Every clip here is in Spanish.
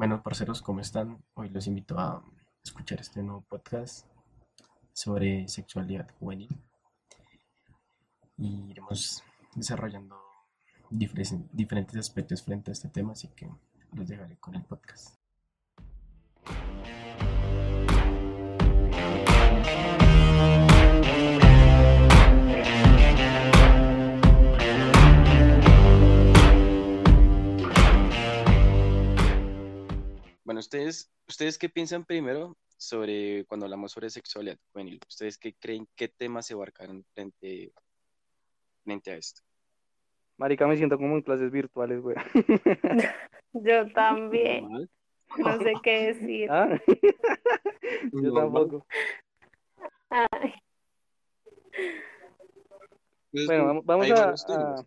Bueno, parceros, ¿cómo están? Hoy los invito a escuchar este nuevo podcast sobre sexualidad juvenil y iremos desarrollando diferentes aspectos frente a este tema, así que los dejaré con el podcast. Ustedes, ¿ustedes qué piensan primero sobre cuando hablamos sobre sexualidad juvenil? ¿Ustedes qué creen, qué temas se abarcan frente, frente a esto? Marica, me siento como en clases virtuales, güey. Yo también. No sé qué decir. ¿Ah? Yo tampoco. Ay, Pues, Bueno, vamos, a, a-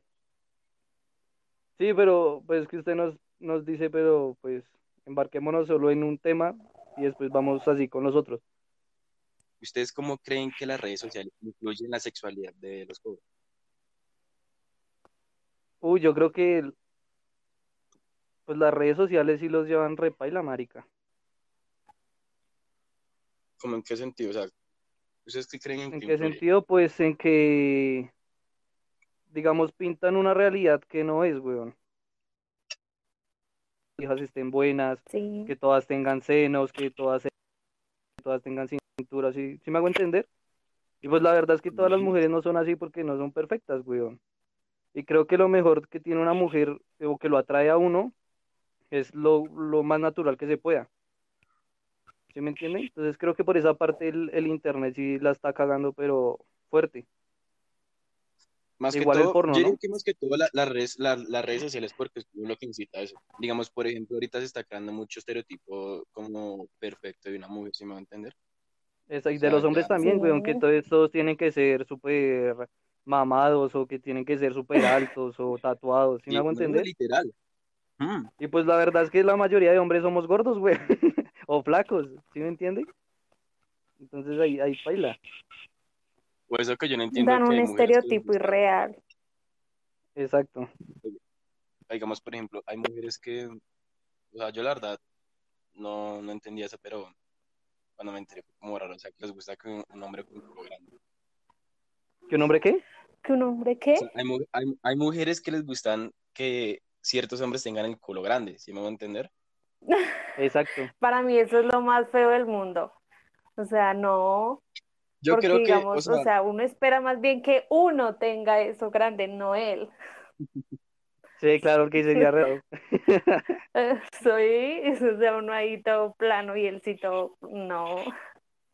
Sí, pero pues que usted nos, nos dice, pero pues embarquémonos solo en un tema y después vamos así con los otros. ¿Ustedes cómo creen que las redes sociales influyen en la sexualidad de los jóvenes? Uy, yo creo que pues las redes sociales sí los llevan repa y la marica. ¿Cómo en qué sentido? O sea, ¿ustedes qué creen en ¿En qué influye? sentido? Pues en que, digamos, pintan una realidad que no es, weón. Hijas estén buenas, sí. que todas tengan senos, que todas, que todas tengan cintura, ¿sí, sí me hago entender? Y pues la verdad es que todas las mujeres no son así porque no son perfectas, weón. Y creo que lo mejor que tiene una mujer o que lo atrae a uno es lo, lo más natural que se pueda. ¿Sí me entienden? Entonces creo que por esa parte el, el internet sí la está cagando, pero fuerte. Más que Igual el todo, porno, yo ¿no? diría que más que todo la- las redes, la- las redes sociales porque es lo que incita a eso. Digamos, por ejemplo, ahorita se está creando mucho estereotipo como perfecto de una mujer, si me va a entender. Esa- y O de sea, los hombres ya- también, weón, que Sí. todos, todos tienen que ser súper mamados o que tienen que ser súper altos o tatuados, ¿sí me Y hago entender? literal. Mm, Y pues la verdad es que la mayoría de hombres somos gordos, güey, o flacos, ¿sí me entiende? Entonces ahí, ahí baila. Por eso que yo no entiendo Dan que un que estereotipo irreal. Exacto. digamos, por ejemplo, hay mujeres que, o sea, yo la verdad no, no entendía eso, pero cuando me enteré fue como raro, o sea, que les gusta que un, un hombre con culo grande. ¿Qué un hombre qué? ¿Que un hombre qué? O sea, hay, hay, hay mujeres que les gustan que ciertos hombres tengan el culo grande, ¿sí me voy a entender? Exacto. Para mí eso es lo más feo del mundo. O sea, no, Yo porque creo que, digamos, o sea, uno espera más bien que uno tenga eso grande, no él. Sí, claro que sería raro. Eh, Soy, o sea, uno ahí todo plano y él sí todo, no.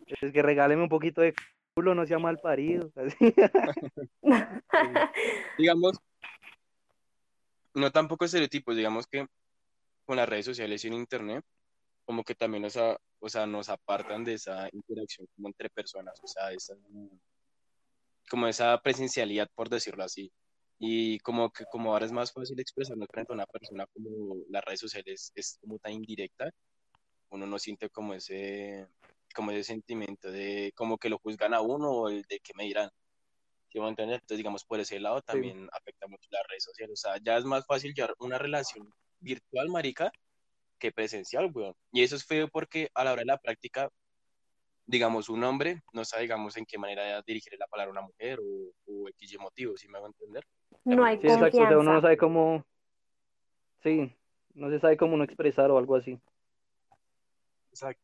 Es que regáleme un poquito de culo, no sea mal parido. así. digamos, no tampoco estereotipos, digamos que con las redes sociales y en internet, como que también nos, a- o sea, nos apartan de esa interacción como entre personas, o sea, esa, como esa presencialidad, por decirlo así. Y como que como ahora es más fácil expresarnos frente a una persona, como las redes sociales es como tan indirecta, uno no siente como ese, como ese sentimiento de como que lo juzgan a uno o el de que me dirán. ¿Sí me? Entonces, digamos, por ese lado también afecta mucho las redes sociales. O sea, ya es más fácil llevar una relación virtual, marica, que presencial, weón. Y eso es feo porque a la hora de la práctica, digamos, un hombre no sabe, digamos, en qué manera dirigir la palabra a una mujer o, o X motivo, ¿sí me hago entender? No hay Sí, exacto. O sea, uno no sabe cómo. Sí, no se sabe cómo uno expresar o algo así. Exacto.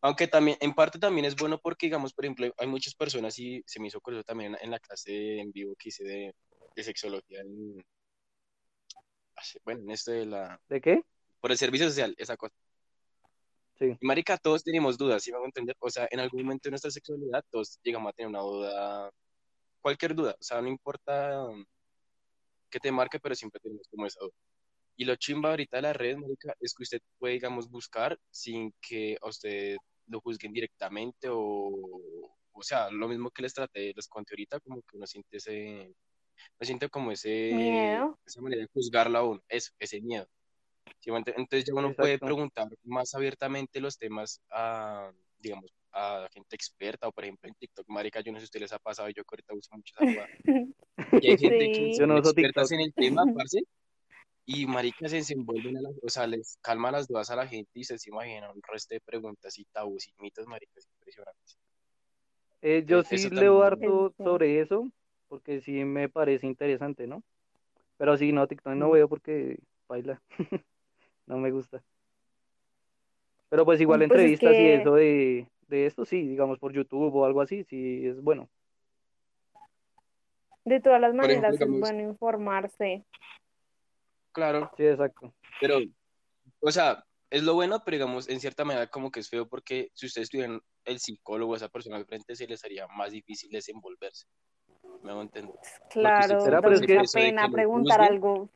Aunque también, en parte también es bueno porque, digamos, por ejemplo, hay muchas personas y se me hizo curioso también en la clase en vivo que hice de, de sexología en, bueno, en esto de la, ¿De qué? Por el servicio social, esa cosa. Sí. Y marica, todos tenemos dudas, ¿sí me hago entender? O sea, en algún momento de nuestra sexualidad todos llegamos a tener una duda, cualquier duda, o sea, no importa um, qué te marque, pero siempre tenemos como esa duda. Y lo chimba ahorita de las redes, marica, es que usted puede, digamos, buscar sin que a usted lo juzguen directamente o, o sea, lo mismo que les traté, les conté ahorita, como que uno siente ese, uno siente como ese, Miedo. esa manera de juzgarlo a uno, eso, ese miedo. ¿Sí Entonces ya uno puede Exacto. preguntar más abiertamente los temas a, digamos, a gente experta o por ejemplo en TikTok, marica, yo no sé si a ustedes les ha pasado, yo que ahorita uso mucho esa jugada. Y hay gente que Sí. son Yo no uso expertas TikTok. en el tema, parce, Y marica se desenvuelven, a la- o sea, les calma las dudas a la gente y se imaginan un resto de preguntas y tabús y mitos, marica, es impresionante. Eh, yo Eso sí leo harto sobre eso, porque sí me parece interesante, ¿no? Pero sí, no, TikTok no Mm. veo porque baila. No me gusta. Pero pues igual Pues es entrevistas y eso de, de esto, sí, digamos por YouTube o algo así, sí es bueno. De todas las Por ejemplo, maneras digamos- es bueno informarse. Claro, Sí, exacto. pero, o sea, es lo bueno, pero digamos, en cierta manera como que es feo porque si ustedes tuvieran el psicólogo, esa persona al frente, se les haría más difícil desenvolverse. Me hago entender. Claro, será, da pena preguntar algo.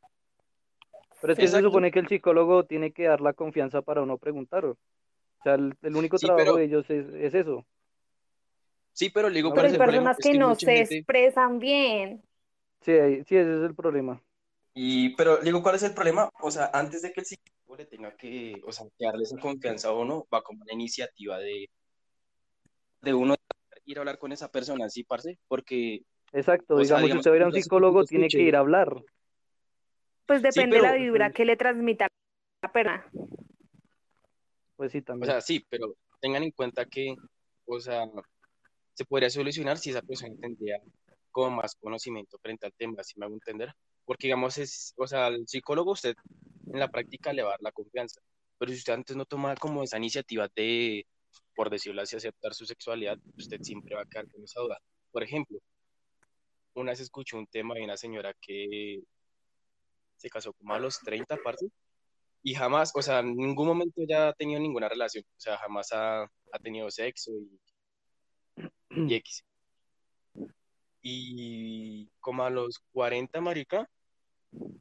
Pero es que se supone que el psicólogo tiene que dar la confianza para uno preguntar. O sea, el, el único Sí, trabajo pero- de ellos es, es eso. Sí, pero le digo, No, ¿cuál Pero es hay el problema? personas Es que no se gente- expresan bien. Sí, sí, ese es el problema. Y, pero le digo, ¿cuál es el problema? O sea, antes de que el psicólogo le tenga que, o sea, que darle esa confianza a uno, va como una iniciativa de, de uno ir a hablar con esa persona, ¿sí, parce? Porque, Exacto, sea, digamos, si digamos, usted va a ir a un psicólogo, tiene que ir a hablar. Pues depende de pero- la vibra que le transmita la pena. Pues sí, o también. sea, sí, pero tengan en cuenta que, o sea, se podría solucionar si esa persona tendría como más conocimiento frente al tema, si me hago entender? Porque, digamos, es, o sea, al psicólogo usted en la práctica le va a dar la confianza, pero si usted antes no toma como esa iniciativa de, por decirlo así, aceptar su sexualidad, usted siempre va a quedar con esa duda. Por ejemplo, una vez escuché un tema de una señora que se casó como a los 30, parce, y jamás, o sea, en ningún momento ya ha tenido ninguna relación, o sea, jamás ha, ha tenido sexo y, y X. Y como a los 40, marica,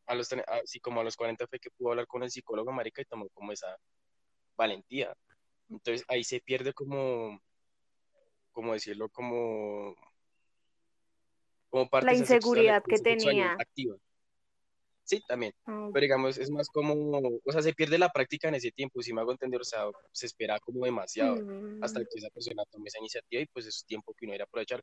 a los, así como a los 40 fue que pudo hablar con el psicólogo, marica, y tomó como esa valentía. Entonces ahí se pierde como, como decirlo, como, como parte La inseguridad sexualidad- que tenía. activa. Sí, también. Ah, Pero digamos, es más como, o sea, se pierde la práctica en ese tiempo, si me hago entender, o sea, se espera como demasiado mm, hasta que esa persona tome esa iniciativa y pues es tiempo que uno irá a aprovechar.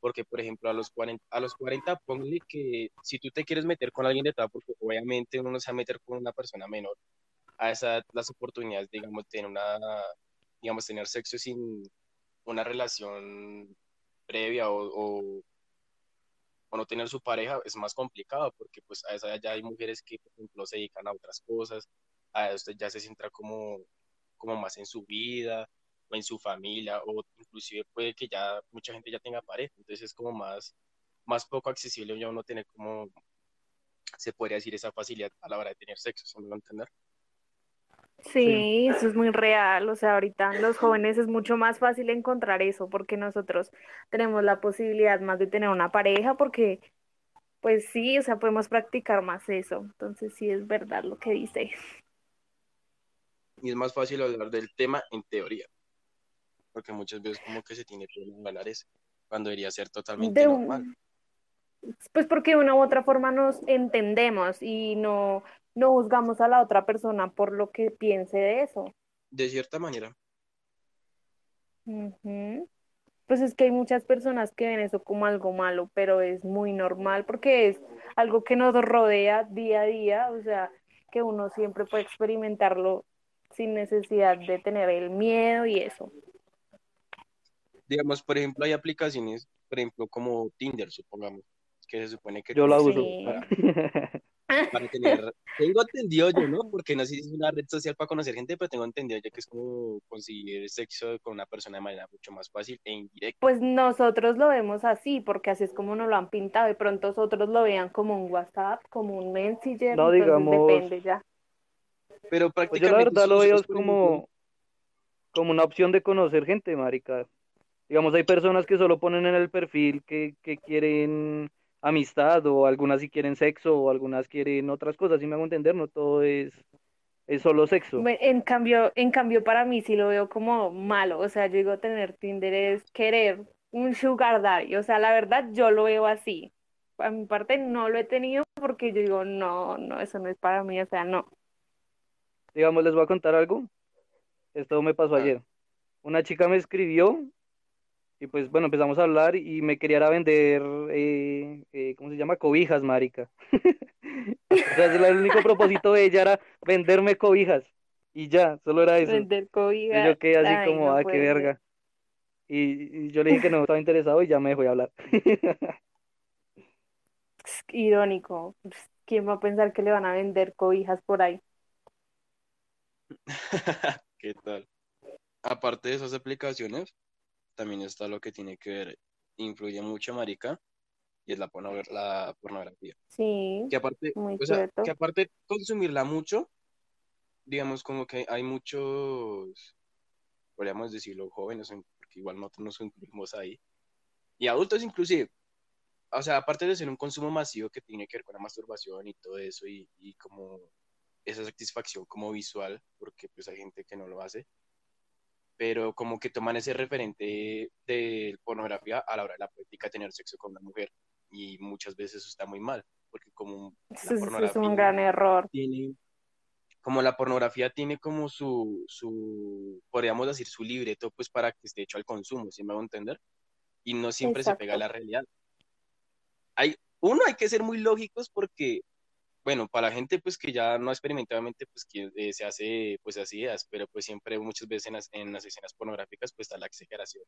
Porque, por ejemplo, a los 40, a los 40 ponle que si tú te quieres meter con alguien de edad, porque obviamente uno no se va a meter con una persona menor, a esa las oportunidades, digamos, tener una, digamos, tener sexo sin una relación previa o, o, o no tener su pareja es más complicado, porque pues a esa ya hay mujeres que, por ejemplo, se dedican a otras cosas, a usted ya se centra como, como más en su vida o en su familia, o inclusive puede que ya mucha gente ya tenga pareja, entonces es como más, más poco accesible ya uno tener como, se podría decir, esa facilidad a la hora de tener sexo, ¿se me va a entender? Sí, eso es muy real. O sea, ahorita los jóvenes es mucho más fácil encontrar eso porque nosotros tenemos la posibilidad más de tener una pareja porque, pues sí, o sea, podemos practicar más eso. Entonces sí es verdad lo que dice. Y es más fácil hablar del tema en teoría, porque muchas veces como que se tiene que hablar eso, cuando debería ser totalmente De normal. un- Pues porque de una u otra forma nos entendemos y no, no juzgamos a la otra persona por lo que piense de eso. De cierta manera. Pues es que hay muchas personas que ven eso como algo malo, pero es muy normal porque es algo que nos rodea día a día, o sea, que uno siempre puede experimentarlo sin necesidad de tener el miedo y eso. digamos, por ejemplo, hay aplicaciones, por ejemplo, como Tinder, supongamos, que se supone que Yo la uso. Sí. para, para tener, tengo entendido yo, ¿no? Porque no sé si es una red social para conocer gente, pero tengo entendido yo que es como conseguir sexo con una persona de manera mucho más fácil e indirecta. Pues nosotros lo vemos así, porque así es como nos lo han pintado, de pronto otros lo vean como un WhatsApp, como un Messenger, No, digamos- depende ya. Pero Pues yo prácticamente la verdad lo veo como, como una opción de conocer gente, marica. Digamos, hay personas que solo ponen en el perfil que, que quieren amistad o algunas sí quieren sexo o algunas quieren otras cosas, si me hago entender, no todo es, es solo sexo. En cambio, en cambio para mí sí lo veo como malo, o sea, yo digo tener Tinder es querer un sugar daddy, o sea, la verdad yo lo veo así. A mi parte no lo he tenido porque yo digo, no, no, eso no es para mí, o sea, no. Digamos, les voy a contar algo. Esto me pasó Ah. ayer. Una chica me escribió Y pues bueno, empezamos a hablar y me quería vender, eh, eh, ¿cómo se llama? Cobijas, marica. o sea, el único propósito de ella era venderme cobijas. Y ya, solo era eso. Vender Y cobijas. yo quedé así Ay, como, no ah, qué verga. Y, y yo le dije que no estaba interesado y ya me dejó de hablar. Irónico. Pues, ¿Quién va a pensar que le van a vender cobijas por ahí? ¿Qué tal? Aparte de esas aplicaciones, también está lo que tiene que ver, influye mucho, marica, y es la, porno- la pornografía. Sí, Que aparte, muy o sea, cierto. que aparte de consumirla mucho, digamos como que hay muchos, podríamos decirlo, jóvenes, porque igual nosotros nos incluimos ahí, y adultos inclusive. O sea, aparte de ser un consumo masivo que tiene que ver con la masturbación y todo eso, y, y como esa satisfacción como visual, porque pues hay gente que no lo hace, pero como que toman ese referente de pornografía a la hora de la práctica de tener sexo con una mujer, y muchas veces eso está muy mal, porque como la eso es un pornografía gran error. tiene, como la pornografía tiene como su, su, podríamos decir, su libreto, pues para que esté hecho al consumo, si me hago entender? Y no siempre se pega a Exacto. la realidad. Hay, uno, hay que ser muy lógicos porque, bueno, para la gente pues que ya no experimentadamente, pues que eh, se hace, pues así ideas, pero pues siempre muchas veces en las, en las escenas pornográficas pues está la exageración.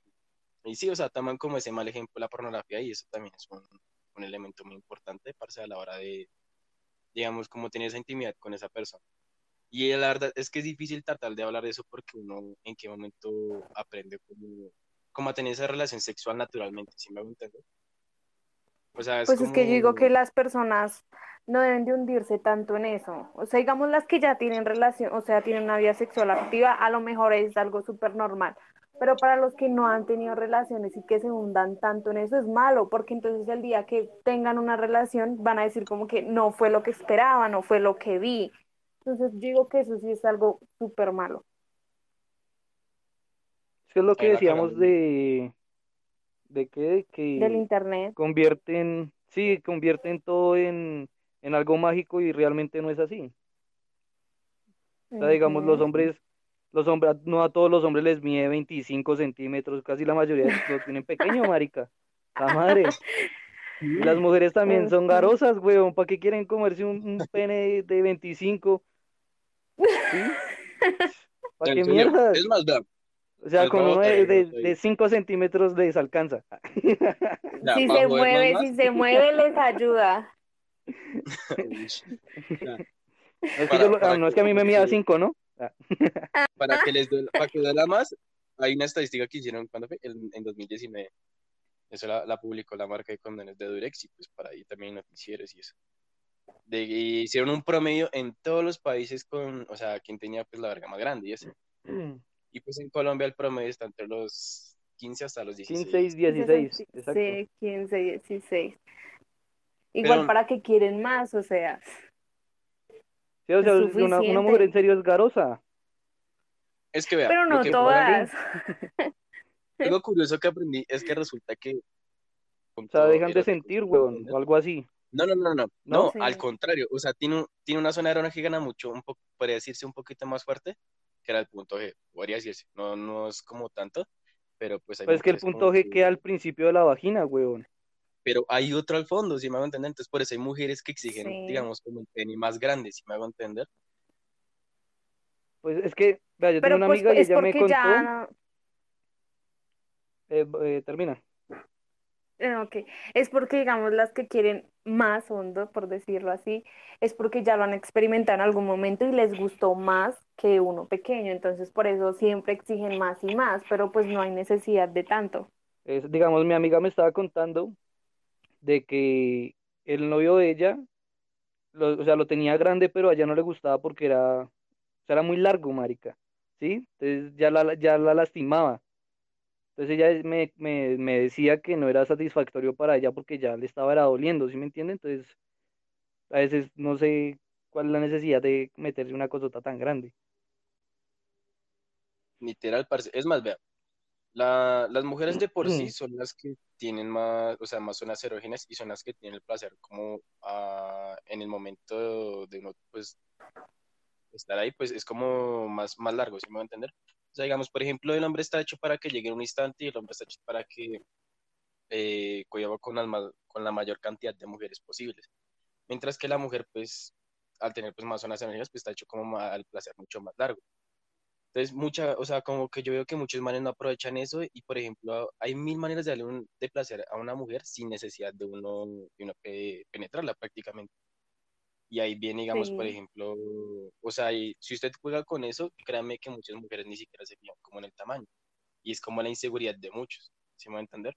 Y sí, o sea, toman como ese mal ejemplo la pornografía y eso también es un, un elemento muy importante, parce, a la hora de, digamos, como tener esa intimidad con esa persona. Y la verdad es que es difícil tratar de hablar de eso porque uno en qué momento aprende cómo, cómo a tener esa relación sexual naturalmente, ¿sí me hago entender? O sea, es Pues es que yo digo que las personas no deben de hundirse tanto en eso. O sea, digamos las que ya tienen relación, o sea, tienen una vida sexual activa, a lo mejor es algo súper normal. Pero para los que no han tenido relaciones y que se hundan tanto en eso es malo, porque entonces el día que tengan una relación van a decir como que no fue lo que esperaba, no fue lo que vi. Entonces yo digo que eso sí es algo súper malo. Es que es lo que decíamos cagamos. De, de que, de Del internet. convierten, sí, convierten todo en, en algo mágico y realmente no es así. O sea, digamos, los hombres, los hombres, no a todos los hombres les mide 25 centímetros, casi la mayoría lo tienen pequeño, marica. La madre. Las mujeres también son Ujú. garosas, weón. ¿Para qué quieren comerse un, un pene de 25? ¿Sí? ¿Para qué serio, mierdas? Es más, O sea, les con voy a uno de, el de, brazo ahí. de 5 centímetros les alcanza. ya, Si para se mueve, más, si se mueve, les ayuda. es que, Para- yo lo- ah, para no es que- que a mí me para mida que- 5, ¿no? Ah. para que les duela, para que duela más, hay una estadística que hicieron cuando fue en, en 2019. Eso la, la publicó la marca de condones de Durex y pues para ahí también noticieros y eso. De, y hicieron un promedio en todos los países con, o sea, quien tenía pues la verga más grande y eso. Y pues en Colombia el promedio está entre los 15 hasta los 16. 15 y 16, exacto. Sí, 15, 16. Igual Pero- para que quieren más, o sea. Sí, o sea, Es una, una mujer en serio es garosa. Es que vea, Pero no todas. algo curioso que aprendí es que resulta que O sea, dejan de sentir, ¿sí weón, o algo así. No, no, no, no, no, ¿No? Sí. al contrario, o sea, tiene, un- tiene una zona que gana mucho, un poco, podría decirse un poquito más fuerte, que era el punto G, podría decirse, no, no es como tanto, pero pues hay Pues es que el punto G que- queda al principio de la vagina, weón. pero hay otro al fondo, si me hago entender, entonces por eso hay mujeres que exigen, Sí. digamos, como el pene más grande, si me hago entender, Pues es que, vea, yo tengo Pero una pues amiga y es ella me porque contó, ya. eh, eh, termina. eh, Ok, es porque, digamos, las que quieren más hondo, por decirlo así, es porque ya lo han experimentado en algún momento y les gustó más que uno pequeño. Entonces, por eso siempre exigen más y más, pero pues no hay necesidad de tanto. Es, digamos, mi amiga me estaba contando de que el novio de ella, lo- o sea, lo tenía grande, pero a ella no le gustaba porque era, o sea, era muy largo, marica, ¿sí? Entonces ya la, ya la lastimaba. Entonces ella me, me, me decía que no era satisfactorio para ella porque ya le estaba era doliendo, ¿sí me entiende? Entonces, a veces no sé cuál es la necesidad de meterse una cosota tan grande. literal, parce, es más, vea, la, las mujeres de por sí son las que tienen más, o sea, más zonas erógenas y son las que tienen el placer como ah, en el momento de uno, pues, estar ahí, pues es como más, más largo, si me voy a entender. O sea, digamos, por ejemplo, el hombre está hecho para que llegue en un instante y el hombre está hecho para que eh, con, la mayor cantidad de mujeres posibles. Mientras que la mujer, pues, al tener pues más zonas energéticas, pues está hecho como al placer mucho más largo. Entonces, mucha, o sea, como que yo veo que muchos manes no aprovechan eso y, por ejemplo, hay mil maneras de darle un, de placer a una mujer sin necesidad de uno, de uno penetrarla prácticamente. Y ahí viene, digamos, por ejemplo, o sea, si usted juega con eso, créanme que muchas mujeres ni siquiera se fijan como en el tamaño. Y es como la inseguridad de muchos, ¿sí me va a entender?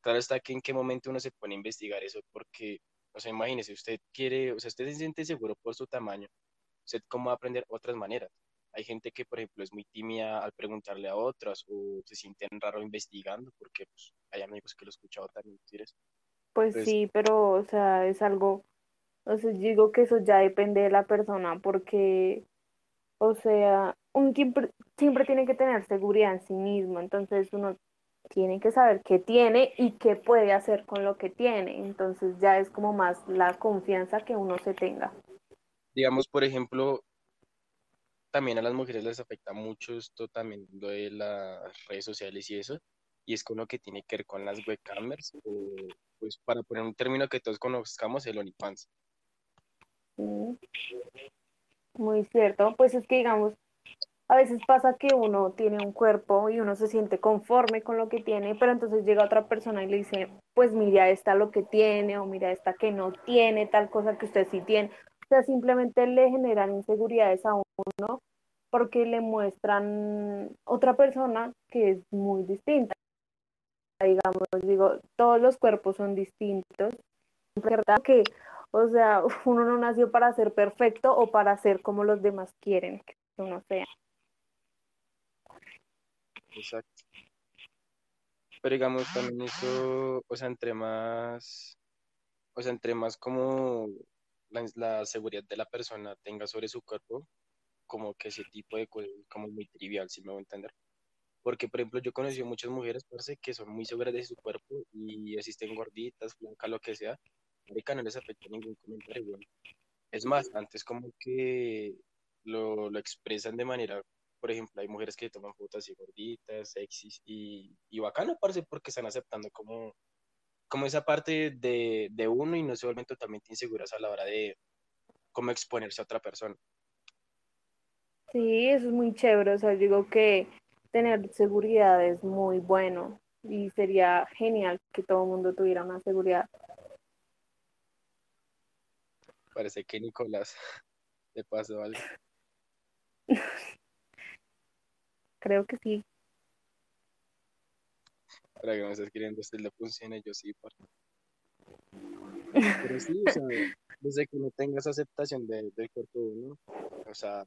Claro está que en qué momento uno se pone a investigar eso, porque, o sea, imagínese, usted quiere, o sea, usted se siente seguro por su tamaño, usted cómo va a aprender otras maneras. Hay gente que, por ejemplo, es muy tímida al preguntarle a otras o se sienten raro investigando, porque pues, hay amigos que lo he escuchado también decir eso. Pues sí, pero, o sea, es algo entonces digo que eso ya depende de la persona porque, o sea, un siempre, siempre tiene que tener seguridad en sí mismo, entonces uno tiene que saber qué tiene y qué puede hacer con lo que tiene, entonces ya es como más la confianza que uno se tenga. Digamos, por ejemplo, también a las mujeres les afecta mucho esto también lo de las redes sociales y eso, y es con lo que tiene que ver con las webcamers, o pues para poner un término que todos conozcamos, el OnlyFans. Muy cierto, pues es que digamos, a veces pasa que uno tiene un cuerpo y uno se siente conforme con lo que tiene, pero entonces llega otra persona y le dice, pues mira esta lo que tiene o mira esta que no tiene, tal cosa que usted sí tiene. O sea, simplemente le generan inseguridades a uno porque le muestran otra persona que es muy distinta. Digamos, digo, todos los cuerpos son distintos. Es verdad que o sea, uno no nació para ser perfecto o para ser como los demás quieren que uno sea. Exacto. Pero digamos también eso, o sea, entre más, o sea, entre más como la, seguridad de la persona tenga sobre su cuerpo, como que ese tipo de cosas como muy trivial, si me voy a entender. Porque, por ejemplo, yo he conocido muchas mujeres, parece que son muy seguras de su cuerpo y existen gorditas, blancas, lo que sea, Marica no les afecta ningún comentario, Es más, antes como que lo, lo, expresan de manera, por ejemplo, hay mujeres que toman fotos así gorditas, sexys y, y bacano, parece, porque están aceptando como, como esa parte de, de uno y no se vuelven totalmente inseguras a la hora de cómo exponerse a otra persona. Sí, eso es muy chévere, o sea, digo que tener seguridad es muy bueno y sería genial que todo el mundo tuviera una seguridad Parece que Nicolás le pasó algo. Creo que sí. Para que me estés queriendo usted le funcione, yo sí, por Pero sí, o sea, desde que no tengas aceptación del cuerpo de uno, o sea,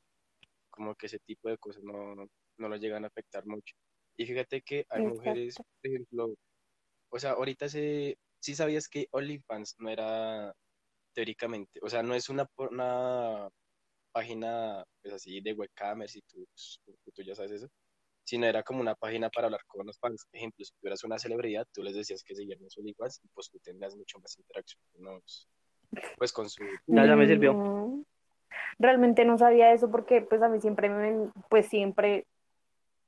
como que ese tipo de cosas no, no lo llegan a afectar mucho. Y fíjate que hay mujeres, por ejemplo, o sea, ahorita se, sí sabías que OnlyFans no era teóricamente. O sea, no es una, una página pues así de webcamers y tú, tú ya sabes eso, sino era como una página para hablar con los fans. Ejemplo, si tú eras una celebridad, tú les decías que siguieran su OnlyFans y pues tú tendrías mucho más interacción pues con su... Ya, ya me sirvió. Realmente no sabía eso porque pues a mí siempre me, pues siempre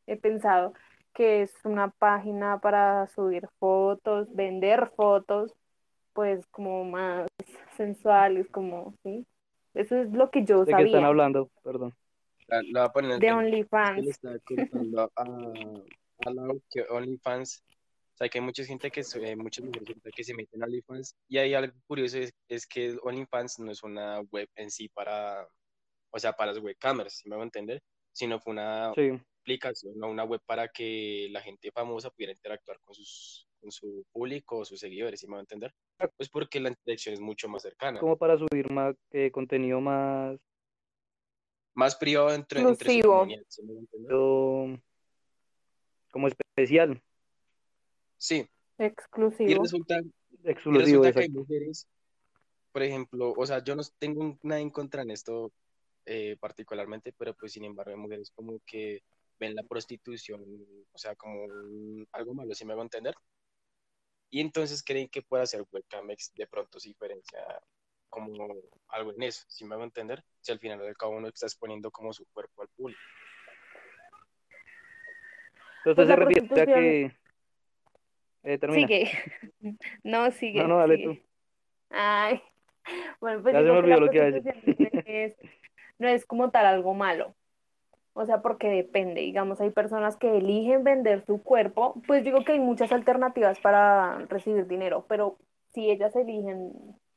he pensado que es una página para subir fotos, vender fotos, pues como más sensuales, como, ¿sí? Eso es lo que yo sabía. ¿De qué están hablando? Perdón. La, a poner de OnlyFans. Le está contando a, a que OnlyFans, o sea, que hay mucha gente que, eh, muchas mujeres que se meten a OnlyFans, y hay algo curioso, es, es, que OnlyFans no es una web en sí para, o sea, para las webcamers, si me voy a entender, sino fue una aplicación, no una web para que la gente famosa pudiera interactuar con sus con su público o sus seguidores, si me va a entender? Pues porque la interacción es mucho más cercana. Como para subir más eh, contenido más más privado entre, entre su comunidad, como especial. Sí. Exclusivo. Y resulta, Exclusivo, y resulta que hay mujeres, por ejemplo, o sea, yo no tengo nada en contra en esto eh, particularmente, pero pues sin embargo hay mujeres como que ven la prostitución, o sea, como algo malo, si me hago entender y entonces creen que puede hacer webcamex de pronto se diferencia como algo en eso, si me hago entender, si al final del cabo uno está exponiendo como su cuerpo al público. Entonces Pues se refiere a que... Eh, termina. Sigue. No, sigue. No, no, dale sigue. tú. Ay, bueno, pues Ya se digo me que la olvidó lo que iba a decir. prostitución no es, no es como tal algo malo. O sea, porque depende. Digamos, hay personas que eligen vender su cuerpo. Pues digo que hay muchas alternativas para recibir dinero, pero si ellas eligen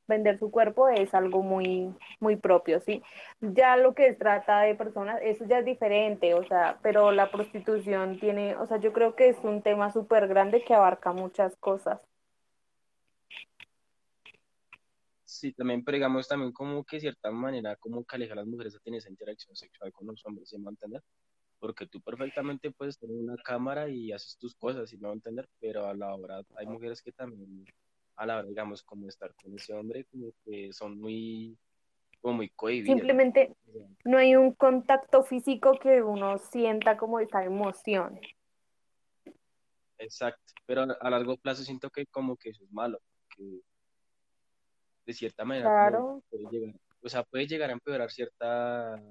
vender su cuerpo es algo muy, muy propio, ¿sí? Ya lo que trata de personas, eso ya es diferente, o sea, pero la prostitución tiene, o sea, yo creo que es un tema súper grande que abarca muchas cosas. Sí, también, pero digamos también como que de cierta manera como que aleja a las mujeres a tener esa interacción sexual con los hombres, ¿sí me va a entender? Porque tú perfectamente puedes tener una cámara y haces tus cosas, ¿sí me va a entender? Pero a la hora, hay mujeres que también, a la hora, digamos, como estar con ese hombre, como que son muy, como muy cohibidas. Simplemente no hay un contacto físico que uno sienta como esa emoción. Exacto, pero a, a largo plazo siento que como que eso es malo, que de cierta manera Claro. puede llegar, o sea, puede llegar a empeorar cierta,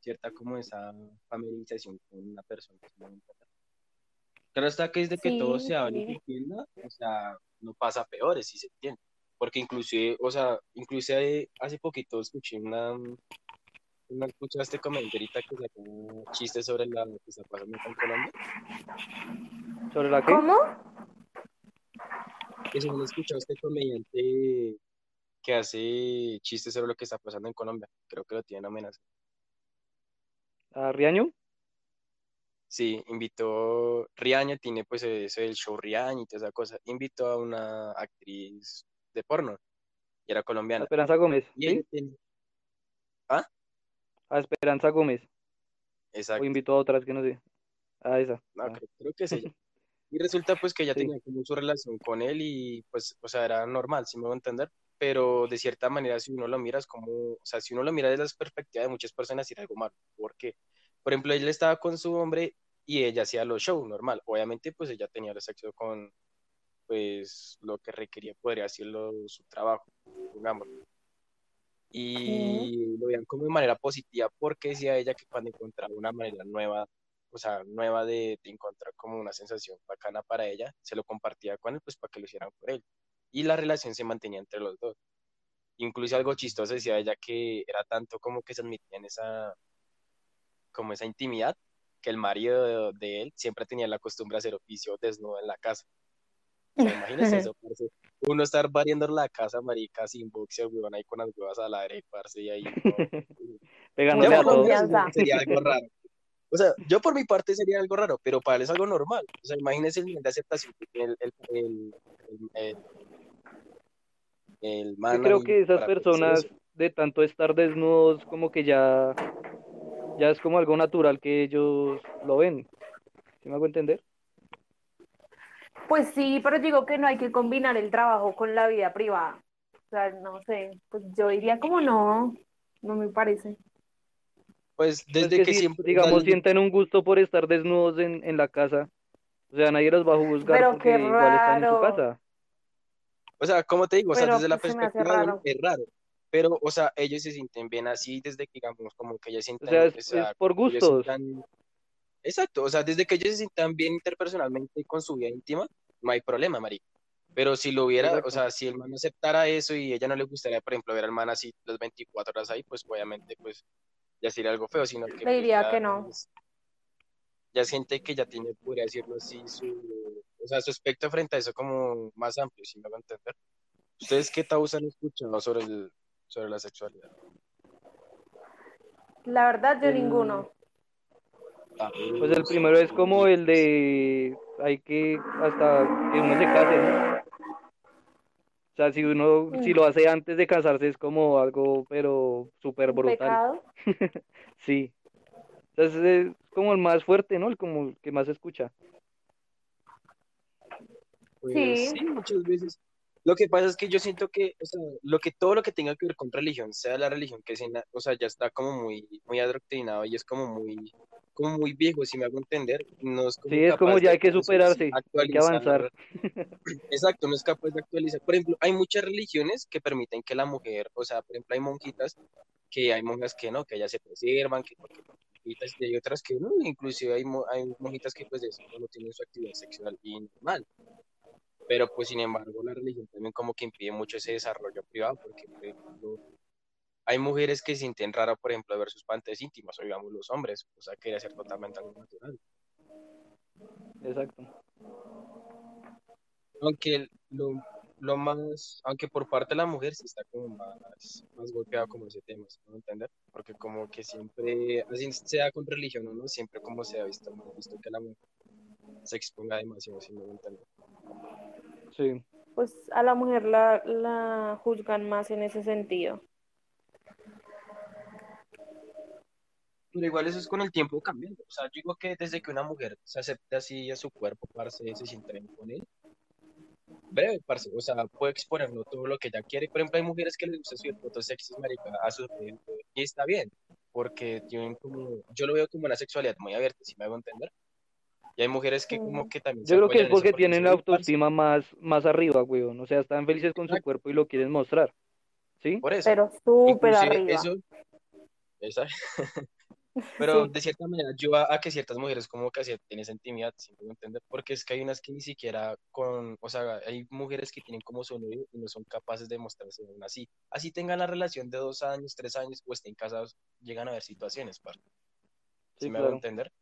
cierta como esa familiarización con una persona. Claro está que desde que todo se hable y se sí. entienda, o sea, no pasa peores si se entiende, porque inclusive, o sea, inclusive hace poquito escuché una, una escuchaste este comentarista que sacó chistes sobre la que está pasando acá en Colombia. ¿Sobre la qué? ¿Cómo? que según he escuchado este comediante que hace chistes sobre lo que está pasando en Colombia. Creo que lo tienen amenaza. ¿A Riaño? Sí, invitó, Riaño tiene pues eso del show Riaño y toda esa cosa. Invitó a una actriz de porno y era colombiana. Esperanza Gómez, ¿sí? tiene- A Esperanza Gómez. O Exacto, invitó a otras que no sé. A esa. no, Ah. creo, creo que es ella. Y resulta pues que ella Sí. tenía como su relación con él y pues, o sea, era normal, si me voy a entender. Pero de cierta manera, si uno lo mira, es como, o sea, si uno lo mira desde la perspectiva de muchas personas, era algo malo. ¿Por qué? Por ejemplo, él estaba con su hombre y ella hacía los shows normal. Obviamente, pues ella tenía el sexo con, pues, lo que requería, podría hacerlo su trabajo, digamos. Y lo veían como de manera positiva porque decía ella que cuando encontraba una manera nueva, o sea, nueva de, de encontrar como una sensación bacana para ella, se lo compartía con él, pues para que lo hicieran por él. Y la relación se mantenía entre los dos. Incluso algo chistoso decía ella que era tanto como que se admitían esa, como esa intimidad, que el marido de, de él siempre tenía la costumbre de hacer oficio desnudo en la casa. Imagínese eso, parce. Uno estar variando la casa, marica, sin boxeo, weón, ahí con las huevas al aire, parce, y ahí. no. Pegándole Yo a todos. sería algo raro. O sea, yo por mi parte sería algo raro, pero para él es algo normal. O sea, imagínese el nivel de aceptación que tiene el, el, el, el, el Yo creo que esas personas, de tanto estar desnudos, como que ya, ya es como algo natural que ellos lo ven. ¿Sí me hago entender? Pues sí, pero digo que no hay que combinar el trabajo con la vida privada. O sea, no sé, pues yo diría como no, no me parece. Pues Pues desde que que si, siempre, digamos, sienten un gusto por estar desnudos en, en la casa, o sea, nadie los va a juzgar Pero porque qué igual están en su raro. casa. O sea, como te digo, o sea, Pero desde la pues perspectiva raro. es raro. Pero, o sea, ellos se sienten bien así desde que, digamos, como que ellos O sientan, sea, es, o sea, es por gustos. sientan- Exacto, o sea, desde que ellos se sientan bien interpersonalmente con su vida íntima, no hay problema, marica. Pero si lo hubiera, o Exacto. sea, si el man aceptara eso y ella no le gustaría, por ejemplo, ver al man así las 24 horas ahí, pues obviamente, pues ya sería algo feo, sino que Le pues, diría ya que no. es- ya es gente que ya tiene, podría decirlo así, su, o sea, su aspecto frente a eso como más amplio, si me hago entender. ¿Ustedes qué tabús han escuchado sobre el, sobre la sexualidad? La verdad, yo ninguno. Pues el primero es como el de hay que hasta que uno se case, ¿no? O sea, si uno, si lo hace antes de casarse es como algo, pero súper brutal. Sí. Entonces es como el más fuerte, ¿no? El como el que más se escucha. Pues Sí. sí, muchas veces. Lo que pasa es que yo siento que, o sea, lo que todo lo que tenga que ver con religión, sea la religión que sea, o sea, ya está como muy, muy adoctrinado y es como muy, como muy viejo, si me hago entender. No es como Sí, es como ya hay que superarse, hay que avanzar. Exacto, no es capaz de actualizar. Por ejemplo, hay muchas religiones que permiten que la mujer, o sea, por ejemplo, hay monjitas que hay monjas que no, que ellas se preservan, que porque monjitas y hay otras que no, inclusive hay, mo- hay monjitas que pues de eso no tienen su actividad sexual y normal. Pero pues sin embargo la religión también como que impide mucho ese desarrollo privado porque por ejemplo hay mujeres que sienten raro por ejemplo ver sus partes íntimas o digamos los hombres, o sea que debe ser totalmente algo natural. Exacto. Aunque lo, lo más, aunque por parte de la mujer sí está como más, más golpeado como ese tema, ¿sí me entender? Porque como que siempre, así sea con religión o no, siempre como se ha visto, visto que la mujer se exponga demasiado, si me entender. Sí. Pues a la mujer la, la juzgan más en ese sentido. Pero igual eso es con el tiempo cambiando. O sea, yo digo que desde que una mujer se acepta así a su cuerpo, parce, se siente bien con él, breve, parce, o sea, puede exponerlo todo lo que ella quiere. Por ejemplo, hay mujeres que les gusta subir fotos sexys, marica, a y está bien, porque tienen como, yo lo veo como una sexualidad muy abierta, si me hago entender. Y hay mujeres que como que también se Yo creo que es porque tienen la dicen, "Uy, parce, autoestima más, más arriba, weón. O sea, están felices con su cuerpo y lo quieren mostrar. ¿Sí? Por eso. Pero súper arriba. eso, esa- pero Sí. de cierta manera ayuda a que ciertas mujeres como que así tienen esa intimidad, si me hago entender, porque es que hay unas que ni siquiera con, o sea, hay mujeres que tienen como su novio y no son capaces de mostrarse aún así. Así tengan la relación de dos años, tres años o estén casados, llegan a haber situaciones, parce. Sí, ¿Sí me hago claro. entender?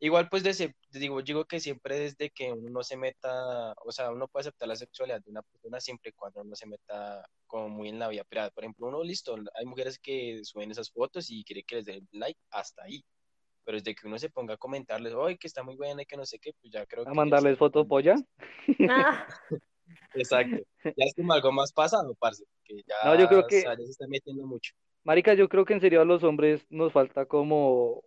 Igual, pues, desde, digo, digo que siempre desde que uno no se meta, o sea, uno puede aceptar la sexualidad de una persona siempre y cuando no se meta como muy en la vida privada. Por ejemplo, uno, listo, hay mujeres que suben esas fotos y quiere que les den like hasta ahí. Pero desde que uno se ponga a comentarles, oye, que está muy buena y que no sé qué, pues ya creo A que ya mandarles está foto como polla. Ah, Exacto. Ya es como algo más pasado, parce, que ya, No, yo creo o que- sea, ya se está metiendo mucho. Marica, yo creo que en serio a los hombres nos falta como,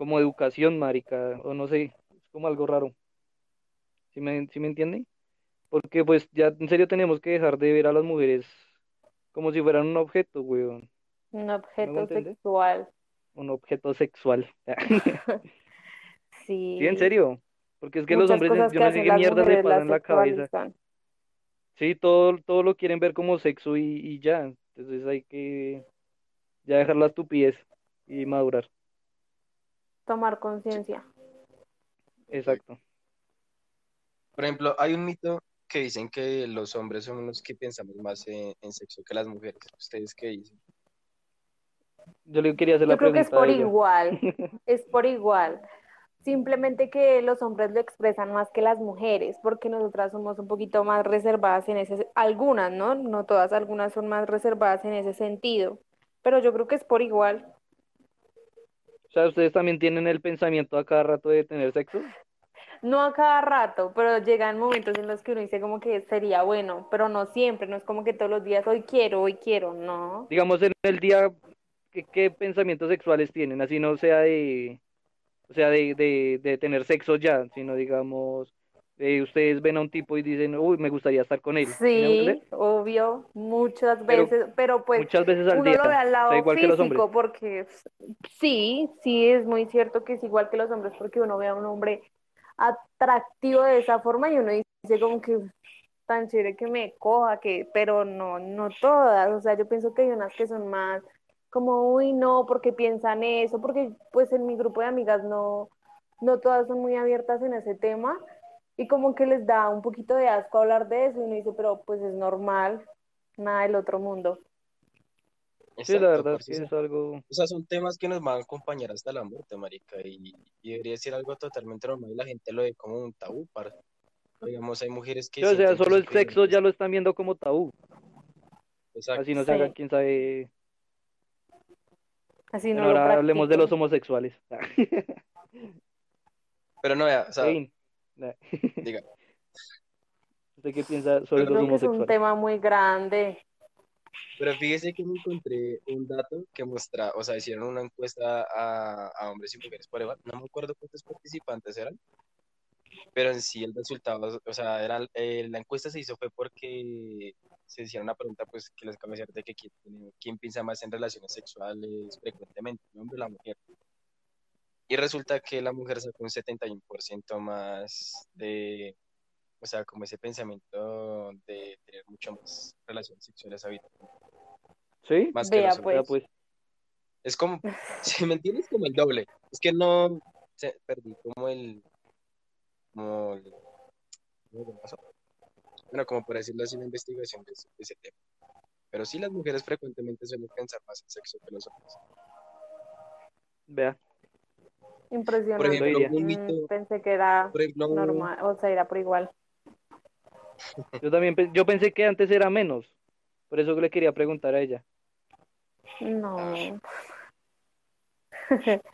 como educación, marica, o no sé, es como algo raro. ¿Sí me, sí me entienden? Porque pues ya en serio tenemos que dejar de ver a las mujeres como si fueran un objeto, weón, un objeto sexual. un objeto sexual. Sí. Sí, en serio, porque es que los hombres, yo no sé qué mierda les mujeres pasa las en la cabeza. Sí, todo, todo lo quieren ver como sexo y, y ya. Entonces hay que ya dejar la estupidez y madurar. Tomar conciencia. Exacto. Por ejemplo, hay un mito que dicen que los hombres son los que pensamos más en, en sexo que las mujeres. ¿Ustedes qué dicen? Yo le quería hacer la Yo creo que es pregunta por igual, es por igual. Simplemente que los hombres lo expresan más que las mujeres, porque nosotras somos un poquito más reservadas en ese, algunas, ¿no? No todas, algunas son más reservadas en ese sentido, pero yo creo que es por igual. O sea, ¿ustedes también tienen el pensamiento a cada rato de tener sexo? No a cada rato, pero llegan momentos en los que uno dice como que sería bueno, pero no siempre, no es como que todos los días hoy quiero, hoy quiero, no. Digamos, en el día, ¿qué, qué pensamientos sexuales tienen? Así no sea de, o sea, de, de, de tener sexo ya, sino digamos, eh, ustedes ven a un tipo y dicen, uy, me gustaría estar con él. ¿Sí obvio, muchas veces, pero pues Muchas veces al uno día, lo ve al lado igual que los hombres. físico porque sí, sí es muy cierto que es igual que los hombres porque uno ve a un hombre atractivo de esa forma y uno dice como que tan chévere que me coja, que, pero no, no todas, o sea, yo pienso que hay unas que son más como, uy, no, porque piensan eso, porque pues en mi grupo de amigas no, no todas son muy abiertas en ese tema y como que les da un poquito de asco hablar de eso y uno dice, pero pues es normal, nada del otro mundo. Sí, la verdad es parce, que o es algo... o sea, son temas que nos van a acompañar hasta la muerte, marica, y, y debería ser algo totalmente normal y la gente lo ve como un tabú, para Digamos, hay mujeres que Sí, o sea, solo el sexo ya lo están viendo como tabú. Exacto. Así no se hagan, Sí. quién sabe. Así no lo ahora hablemos de los homosexuales. Pero no, vea, o sea, diga, ¿usted qué piensa sobre Pero los Creo que es un tema muy grande. pero fíjese que me encontré un dato que muestra, o sea, hicieron una encuesta a, a hombres y mujeres por igual, no me acuerdo cuántos participantes eran, pero en sí el resultado, o sea, era, eh, la encuesta se hizo fue porque se hicieron una pregunta, pues, que les acabo de de que quién piensa más en relaciones sexuales frecuentemente, el hombre o la mujer. Y resulta que la mujer sacó un 71% más de, o sea, como ese pensamiento de tener mucho más relaciones sexuales habituales, ¿Sí? más que Vea, hombres. sea, pues, Es como, si me entiendes, como el doble. Es que no, se, perdí como el, como el, ¿cómo se pasó? Bueno, como por decirlo así, una investigación de ese, de ese tema. Pero sí, las mujeres frecuentemente suelen pensar más en sexo que los hombres. Vea, Por Impresionante. ejemplo, diría. un Mm, mito, pensé que era por ejemplo, normal, o sea, era por igual. yo también yo pensé que antes era menos. Por eso le quería preguntar a ella. No.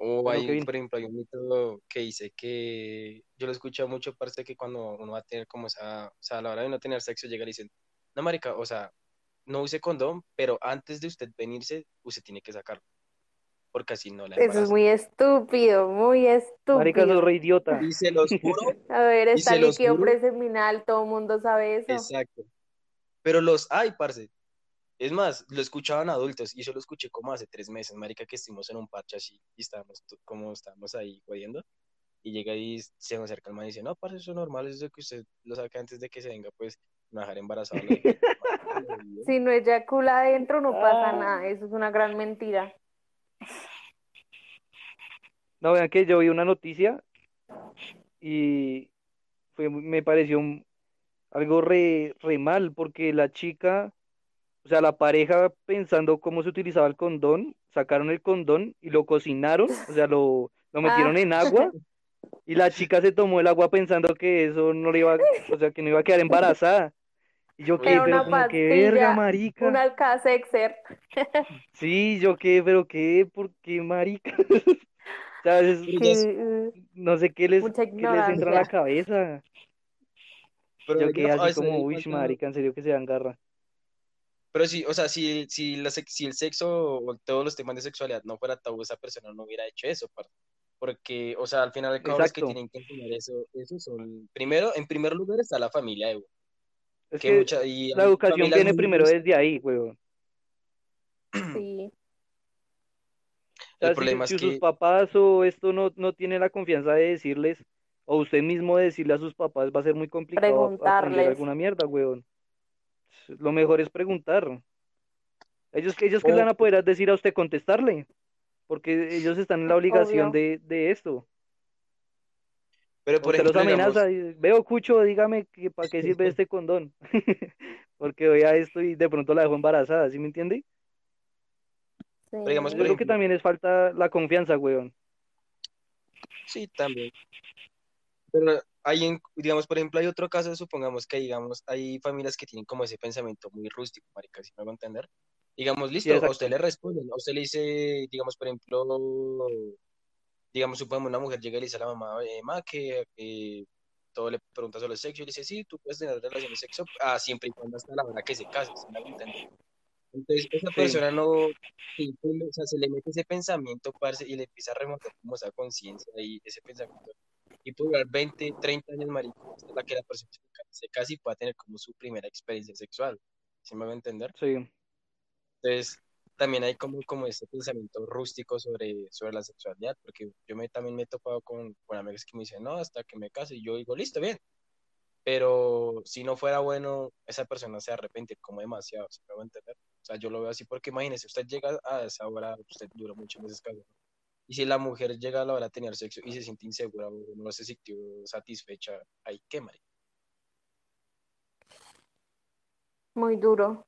O Bueno, hay, por ejemplo, hay un mito que dice que yo lo he escuchado mucho, parece que cuando uno va a tener como esa, o sea, a la hora de no tener sexo, llega y dicen, no, marica, o sea, no use condón, pero antes de usted venirse, usted tiene que sacarlo, porque así no la Eso es muy estúpido, muy Marica, sos estúpido. re idiota. Y se los juro, A ver, está líquido preseminal, todo el mundo sabe eso. exacto. Pero los hay, parce. Es más, lo escuchaban adultos y yo lo escuché como hace tres meses, marica, que estuvimos en un parche así y estábamos como estábamos ahí jodiendo y llega y se me acerca el man y dice, no, parce, eso es normal, eso es de que usted lo saque antes de que se venga, pues, no dejar embarazado. a la hija". Marica, Si no eyacula adentro, no pasa Ah. nada. Eso es una gran mentira. No, vean que yo vi una noticia y fue, me pareció un- algo re, re mal porque la chica, o sea, la pareja pensando cómo se utilizaba el condón, sacaron el condón y lo cocinaron, o sea, lo, lo metieron Ah. en agua y la chica se tomó el agua pensando que eso no le iba, o sea, que no iba a quedar embarazada. Y yo qué, Era pero una como que verga, pastilla, marica. un Alka-Seltzer. Sí, yo qué, pero qué, ¿por qué, marica? Que, uh, no sé qué les, mucha qué les entra en la ignorancia. cabeza. pero Yo quedé a así como, uy, marica, en serio que se dan garra. Pero sí, o sea, si, si, la si el sexo o todos los temas de sexualidad no fuera tabú, esa persona no hubiera hecho eso, parce. Porque, o sea, al final de cabo, los que Exacto. tienen que enseñar eso, eso son, primero, en primer lugar está la familia de uno, Es que que mucha, y la educación viene primero desde ahí, weón. Sí. O sea, El si, problema si es sus que, papás o esto no, no tiene la confianza de decirles, o usted mismo decirle a sus papás, va a ser muy complicado Preguntarles. alguna mierda, weón. Lo mejor es preguntar. Ellos, ellos que le van a poder decir a usted contestarle, porque ellos están en la obligación de, de esto. Pero por ejemplo, amenaza, veo Cucho, dígame que, para qué sirve este condón. Porque vea esto y de pronto la dejo embarazada, ¿sí me entiende? pero digamos, Yo creo que también es falta la confianza, weón. sí, también, pero hay, en- digamos, por ejemplo, hay otro caso, supongamos que, digamos, hay familias que tienen como ese pensamiento muy rústico, marica, si me hago entender, digamos, Sí, listo, a usted le responden, a usted le dice, digamos, por ejemplo, digamos, supongamos una mujer llega y le dice a la mamá, eh, ma, que eh, todo le pregunta sobre el sexo, y le dice, sí, tú puedes tener relaciones de sexo, ah, siempre y cuando hasta la hora que se case, ¿sí me hago entender? Entonces, esa Sí, persona no, sí, o sea, se le mete ese pensamiento, parce, y le empieza a remontar como esa conciencia y ese pensamiento. Y puede durar 20, 30 años, marica, hasta la que la persona se ca- se case y pueda tener como su primera experiencia sexual. ¿Sí me va a entender? sí. Entonces, también hay como, como ese pensamiento rústico sobre, sobre la sexualidad, porque yo me, también me he topado con, con amigos que me dicen, no, hasta que me case, y yo digo, listo, bien. Pero si no fuera bueno, esa persona se arrepiente como demasiado, ¿sí me va a entender? O sea, yo lo veo así porque imagínese, usted llega a esa hora, usted dura muchos meses casado. Y si la mujer llega a la hora de tener sexo y se siente insegura o no se sintió satisfecha, ahí qué, marica. Muy duro.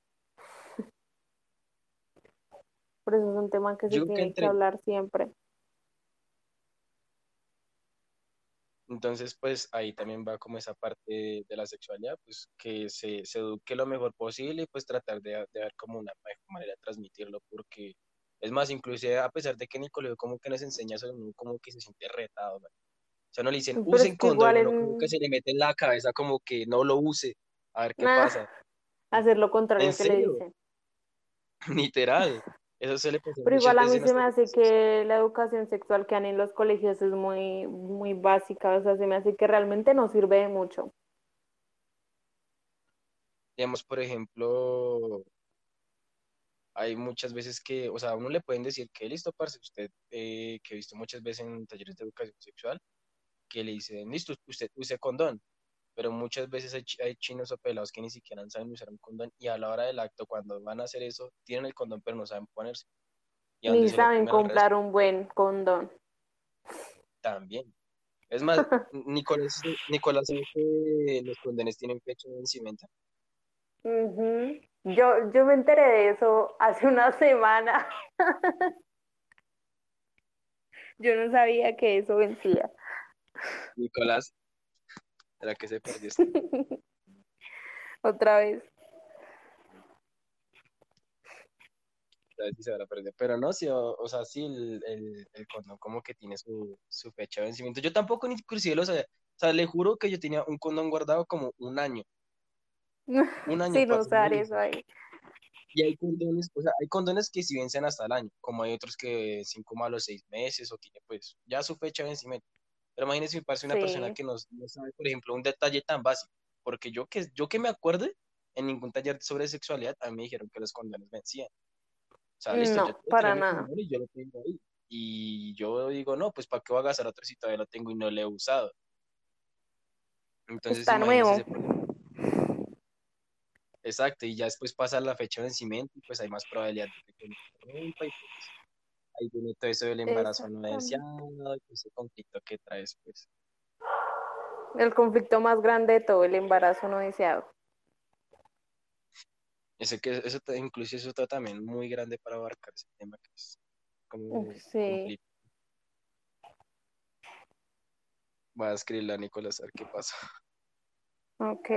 Por eso es un tema que se Yo creo que tiene que hablar siempre. Entonces, pues ahí también va como esa parte de la sexualidad, pues que se, se eduque lo mejor posible y pues tratar de, de ver como una mejor manera de transmitirlo, porque es más, inclusive a pesar de que en el colegio como que nos enseña eso, como que se siente retado, ¿no? O sea, no le dicen, Pero usen condón, uno como que en... se le mete en la cabeza como que no lo use, a ver qué Nah, pasa. hacer lo contrario En que le dicen. literal, eso se le Pero igual a mí se me hace que la educación sexual que dan en los colegios es muy, muy básica, o sea, se me hace que realmente no sirve de mucho. Digamos, por ejemplo, hay muchas veces que, o sea, a uno le pueden decir que listo, parce, usted, eh, que he visto muchas veces en talleres de educación sexual, que le dicen, listo, usted use condón, pero muchas veces hay, chi- hay chinos o pelados que ni siquiera saben usar un condón y a la hora del acto, cuando van a hacer eso, tienen el condón pero no saben ponerse. Y Ni saben comprar un buen condón. también. Es más, Nicolás, Nicolás sabe que los condones tienen fecha de vencimiento. Ujú. Yo, yo me enteré de eso hace una semana. Yo no sabía que eso vencía. Nicolás, ¿será que se perdió esto? Otra vez. A ver si se habrá perdido. Pero no, sí, o, o sea, sí, el, el, el condón como que tiene su, su fecha de vencimiento. Yo tampoco ni inclusive lo sabía. O sea, le juro que yo tenía un condón guardado como un año. Un año, Sin usar eso ahí. Y hay condones, o sea, hay condones que sí vencen hasta el año, como hay otros que vencen como a los seis meses o tiene pues ya su fecha de vencimiento. Pero imagínese, me parece una persona que no, no sabe, por ejemplo, un detalle tan básico, porque yo que, yo que me acuerde, en ningún taller sobre sexualidad, a mí me dijeron que los condones vencían. O sea, listo, No, yo para mi nada. y yo lo tengo ahí. Y yo digo, no, pues ¿para qué voy a gastar otro si todavía lo tengo y no lo he usado? Entonces, Está nuevo. Exacto, y ya después pasa la fecha de vencimiento y pues hay más probabilidad de que se rompa y pues ahí viene todo eso del embarazo no deseado y ese conflicto que traes, pues. El conflicto más grande de todo, el embarazo no deseado. Ese que eso incluso es otro también muy grande para abarcar ese tema que es como Sí. conflicto. Voy a escribirle a Nicolás a ver qué pasa. Ok.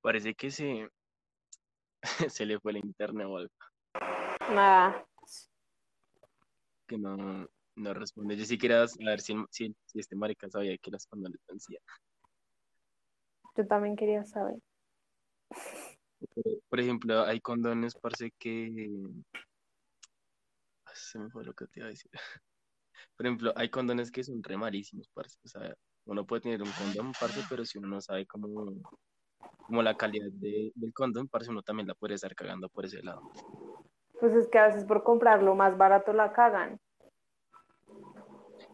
Parece que se, se le fue el internet o algo, Nada. que no, no responde. Yo sí quería saber si, si, si este marica sabía que las condones vencían. Yo también quería saber. Por, ejemplo, hay condones, parece que... Ah, Se me fue lo que te iba a decir. Por ejemplo, hay condones que son re malísimos, parce. O sea, uno puede tener un condón, parce, pero si uno no sabe cómo, cómo la calidad de- del condón, parce, uno también la puede estar cagando por ese lado. Pues es que a veces por comprarlo más barato la cagan.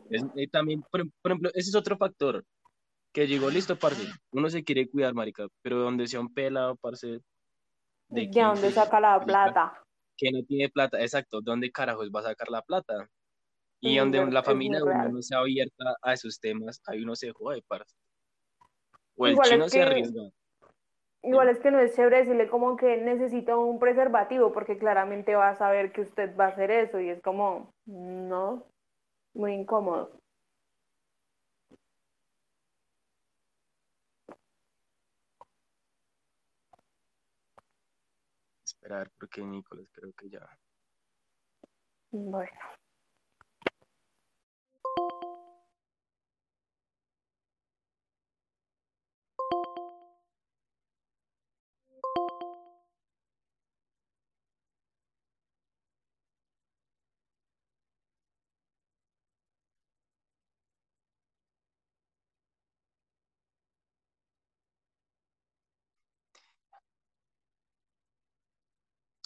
Es, también, por, por ejemplo, ese es otro factor. Que llegó listo, parce. Uno se quiere cuidar, marica, pero donde sea un pelado, parce, de ¿De dónde 15, saca la plata? que no tiene plata, exacto, ¿dónde carajos va a sacar la plata? Y Sí, donde la familia uno no sea abierta a esos temas, ahí uno se jode, parce. O el Igual chino es se arriesga. Igual es que no es chévere decirle como que necesita un preservativo porque claramente va a saber que usted va a hacer eso y es como, no, muy incómodo. Esperar, porque Nicolás creo que ya. Bueno,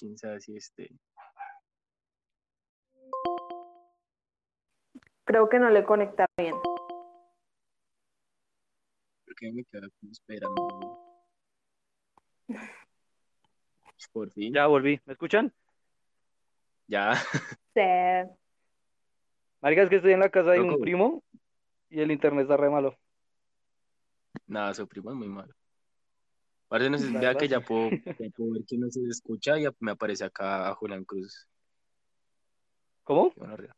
quién sabe si este. Creo que no le conecta bien. Porque me quedo esperando. Por fin. Ya volví. ¿Me escuchan? Ya. Sí. Marica, es que estoy en la casa de un primo y el internet está re malo. Nada, su primo es muy malo. Parece no se vea que ya puedo, ya puedo ver que no se escucha y ya me aparece acá a Julián Cruz. ¿Cómo? Gonorrea.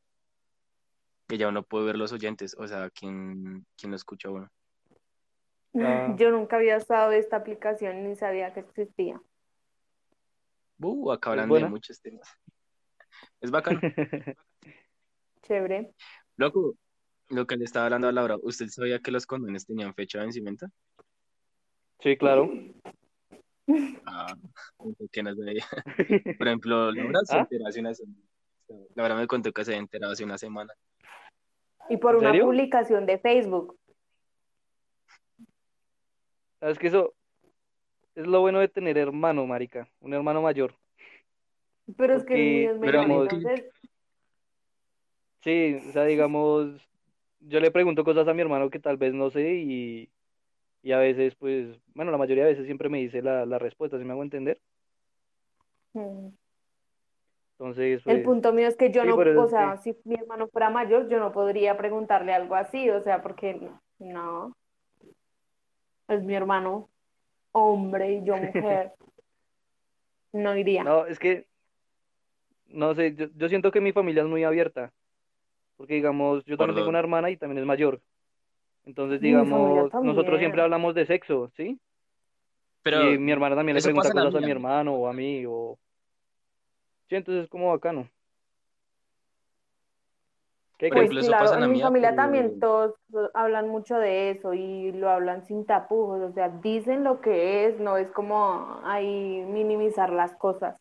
Que ya uno puede ver los oyentes, o sea, quién, quién lo escucha uno. Ah. Yo nunca había usado esta aplicación ni sabía que existía. Uh, acá hablan de muchos temas. Es bacano. Chévere. Loco, lo que le estaba hablando a Laura, ¿usted sabía que los condones tenían fecha de vencimiento? Sí, claro. Ah, que no sabía. Por ejemplo, Laura se ¿Ah? enteró hace una semana. Laura me contó que se había enterado hace una semana. Y por ¿En una serio? publicación de Facebook. ¿Sabes que eso es lo bueno de tener hermano, marica? Un hermano mayor. Pero es que el mío es digamos- entonces Sí, o sea, digamos, yo le pregunto cosas a mi hermano que tal vez no sé y, y a veces, pues, bueno, la mayoría de veces siempre me dice la, la respuesta, ¿sí me hago entender? mm, Entonces, el pues, punto mío es que yo sí, no, o sea, si mi hermano fuera mayor, yo no podría preguntarle algo así, o sea, porque no, es mi hermano hombre y yo mujer, no iría. no, es que, no sé, yo, yo siento que mi familia es muy abierta, porque digamos, yo también tengo una hermana y también es mayor. Entonces, digamos, nosotros siempre hablamos de sexo, ¿sí? Pero Y mi hermana también le pregunta cosas a mi hermano o a mí, o... Sí, entonces es como bacano. ¿Qué, Pues claro, pasa en mi mía, familia pero- también todos hablan mucho de eso y lo hablan sin tapujos, o sea, dicen lo que es, no es como ahí minimizar las cosas.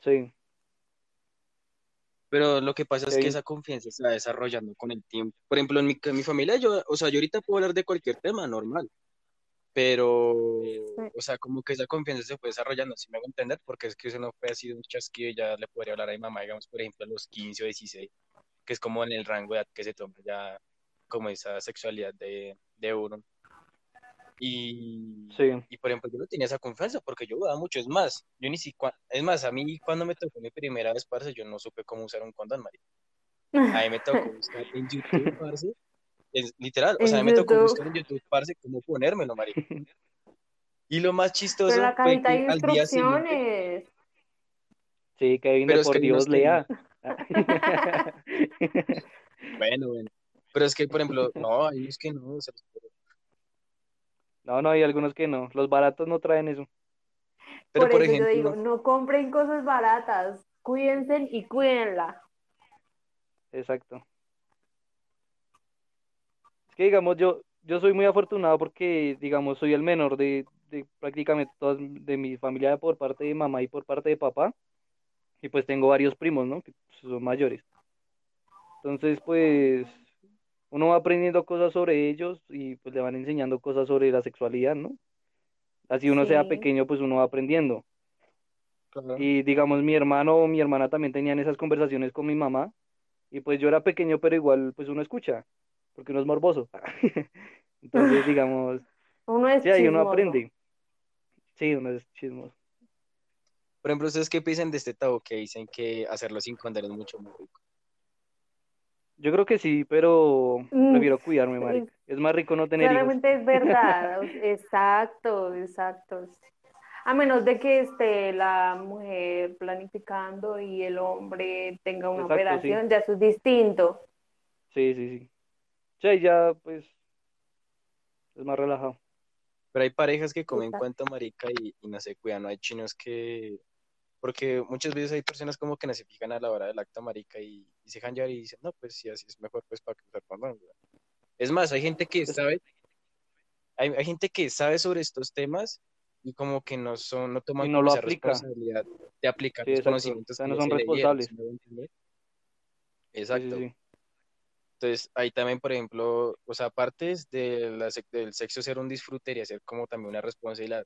Sí, Pero lo que pasa es Qué que esa confianza se va desarrollando con el tiempo. Por ejemplo, en mi, en mi familia, yo, o sea, yo ahorita puedo hablar de cualquier tema normal, pero, o sea, como que esa confianza se fue desarrollando, si me hago entender, porque es que eso no fue así de un chasquido y ya le podría hablar a mi mamá, digamos, por ejemplo, a los 15 o 16, que es como en el rango de edad que se toma ya como esa sexualidad de, de uno. Y, sí. y por ejemplo, yo no tenía esa confianza porque yo dudaba mucho. Es más, yo ni siquiera, es más, a mí cuando me tocó mi primera vez, parce, yo no supe cómo usar un condón, marica. A mí me tocó buscar en YouTube, parce. Es, literal, o sea, a mí me tocó buscar en YouTube, parce, cómo ponérmelo, marica. Y lo más chistoso Pero la fue que al día siguiente, instrucciones. Sí, de es por que Dios, que lea. bueno, bueno. Pero es que, por ejemplo, no, hay unos que no, se los juro. No, no, hay algunos que no. Los baratos no traen eso. Pero Por por eso yo ejemplo, digo, no compren cosas baratas, cuídense y cuídenla. Exacto. Es que, digamos, yo, yo soy muy afortunado porque, digamos, soy el menor de, de prácticamente todas de mi familia por parte de mamá y por parte de papá. Y pues tengo varios primos, ¿no? Que son mayores. Entonces, pues, uno va aprendiendo cosas sobre ellos y pues le van enseñando cosas sobre la sexualidad, ¿no? Así uno sea pequeño, pues uno va aprendiendo. claro, Y digamos, mi hermano o mi hermana también tenían esas conversaciones con mi mamá. Y pues yo era pequeño, pero igual pues uno escucha, porque uno es morboso. Entonces, digamos, Uno es sí, ahí uno aprende. Sí, uno es chismoso. por ejemplo, ¿ustedes qué piensan de este tabú que dicen que hacerlo sin condón es mucho más rico? Yo creo que sí, pero Mm, prefiero cuidarme, marica. Es más rico no tener hijos. Claramente es verdad, exacto, exacto. A menos de que esté la mujer planificando y el hombre tenga una Exacto, sí. operación, ya eso es distinto. Sí, sí, sí. Sí, ya pues es más relajado. Pero hay parejas que comen Exacto. cuento marica y, y no se cuidan, no hay chinos que... Porque muchas veces hay personas como que no se fijan a la hora del acto marica y, y se llevar y dicen, no, pues si así es mejor, pues para que usar condón. güey". Es más, hay gente que sabe, hay, hay gente que sabe sobre estos temas y como que no son, no toman Y no lo esa aplica. responsabilidad de aplicar Sí, los exacto. conocimientos O sea, no son leyeron, responsables. Exacto. sí, sí. Entonces, ahí también, por ejemplo, o sea, aparte de la del sexo ser un disfrute y ser como también una responsabilidad.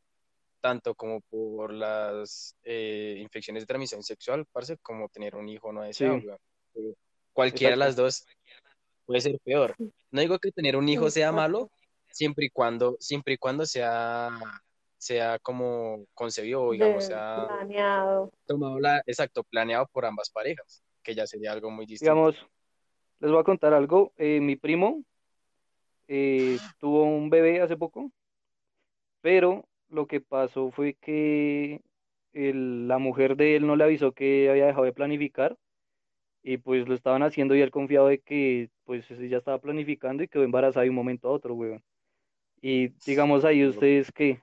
tanto como por las eh, infecciones de transmisión sexual, parce, como tener un hijo no deseado, Cualquiera de las dos puede ser peor. No digo que tener un hijo sea malo, siempre y cuando, siempre y cuando sea, sea como concebido, o digamos, sea planeado. tomado la, exacto, planeado por ambas parejas, que ya sería algo muy distinto. Digamos, les voy a contar algo. eh, mi primo eh, tuvo un bebé hace poco, pero lo que pasó fue que el- la mujer de él no le avisó que había dejado de planificar y pues lo estaban haciendo y él confiado de que pues ella estaba planificando y quedó embarazada de un momento a otro, weón. Y digamos ahí ustedes qué.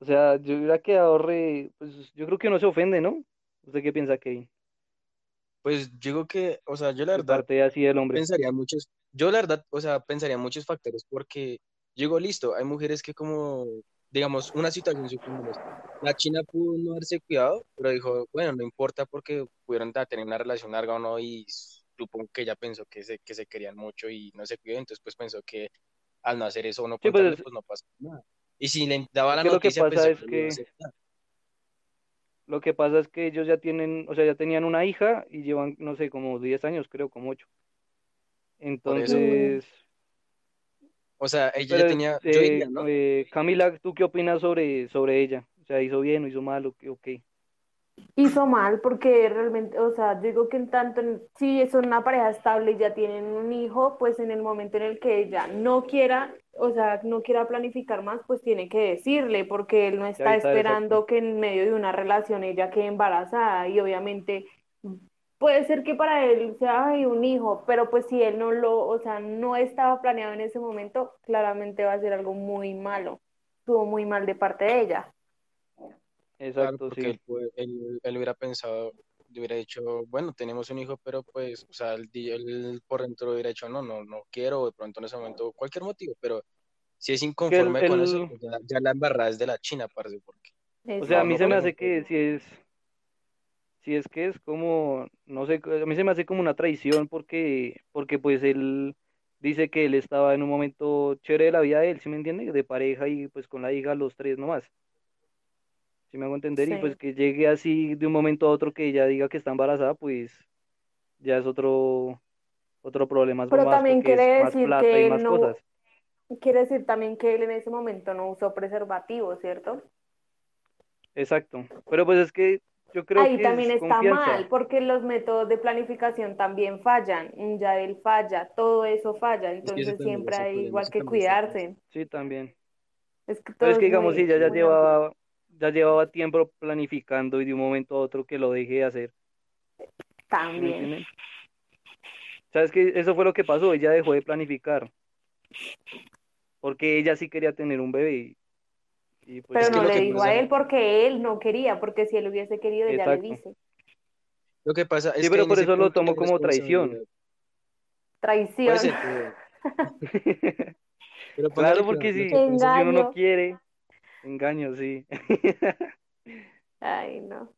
O sea, yo hubiera quedado re, pues yo creo que no se ofende, ¿no? ¿Usted qué piensa, Kevin? Pues yo digo que, o sea, yo la verdad parte así del hombre. pensaría muchos, yo la verdad, o sea, pensaría en muchos factores porque digo, listo, hay mujeres que como, digamos, una situación, supongamos, la China pudo no haberse cuidado, pero dijo, bueno, no importa porque pudieron tener una relación larga o no y supongo que ella pensó que se, que se querían mucho y no se cuidó, entonces pues pensó que al no hacer eso no Sí, pues, pues no pasa nada. Y si le daba la que lo que noticia, pasa pensó es que. Lo que pasa es que ellos ya tienen, o sea, ya tenían una hija y llevan, no sé, como 10 años, creo, como 8. Entonces, O sea, ella pero, ya tenía, yo eh, diría, ¿no? eh, Camila, ¿tú qué opinas sobre, sobre ella? O sea, ¿hizo bien o hizo mal o qué? o qué? Hizo mal porque realmente, o sea, yo digo que en tanto, si son una pareja estable y ya tienen un hijo, pues en el momento en el que ella no quiera, o sea, no quiera planificar más, pues tiene que decirle, porque él no está está, esperando exacto. que en medio de una relación ella quede embarazada y obviamente puede ser que para él sea "Ay, un hijo, pero pues si él no lo, o sea, no estaba planeado en ese momento, claramente va a ser algo muy malo. Estuvo muy mal de parte de ella. Claro, Exacto, porque sí. él, él, él hubiera pensado, le hubiera dicho, bueno, tenemos un hijo, pero pues, o sea, él, él por dentro hubiera dicho, no, no, no quiero, de pronto en ese momento, cualquier motivo, pero si es el, inconforme con eso, el- pues ya, ya la embarrada es de la China, parce, porque o sea, a mí no se me hace que si es, si es que es como, no sé, a mí se me hace como una traición porque, porque pues él dice que él estaba en un momento chévere de la vida de él, ¿sí me entiende? De pareja y pues con la hija los tres nomás. ¿Sí me hago entender? Y pues Sí. que llegue así de un momento a otro que ella diga que está embarazada, pues ya es otro, otro problema Pero más también quiere decir que él no, cosas. quiere decir también que él en ese momento no usó preservativo, ¿cierto? Exacto. Pero pues es que yo creo Ahí que también es está confianza. mal, porque los métodos de planificación también fallan, un Yadel falla, todo eso falla, es que ese entonces siempre hay problema, igual que cuidarse. Sí, también. Es que Pero todo es que digamos, ella ya amplio. llevaba, ya llevaba tiempo planificando y de un momento a otro que lo deje de hacer. ¿Sí También. ¿Sabes que Eso fue lo que pasó, ella dejó de planificar. Porque ella sí quería tener un bebé pues Pero Es que no le que dijo a pasa, él porque él no quería, porque si él hubiese querido, ella le exacto. dice. lo que pasa Sí, es que pero por eso lo tomo como traición. Traición. ser, pero, pero póngale Claro, porque si, pasa, si uno no quiere, engaño, sí. Ay, no.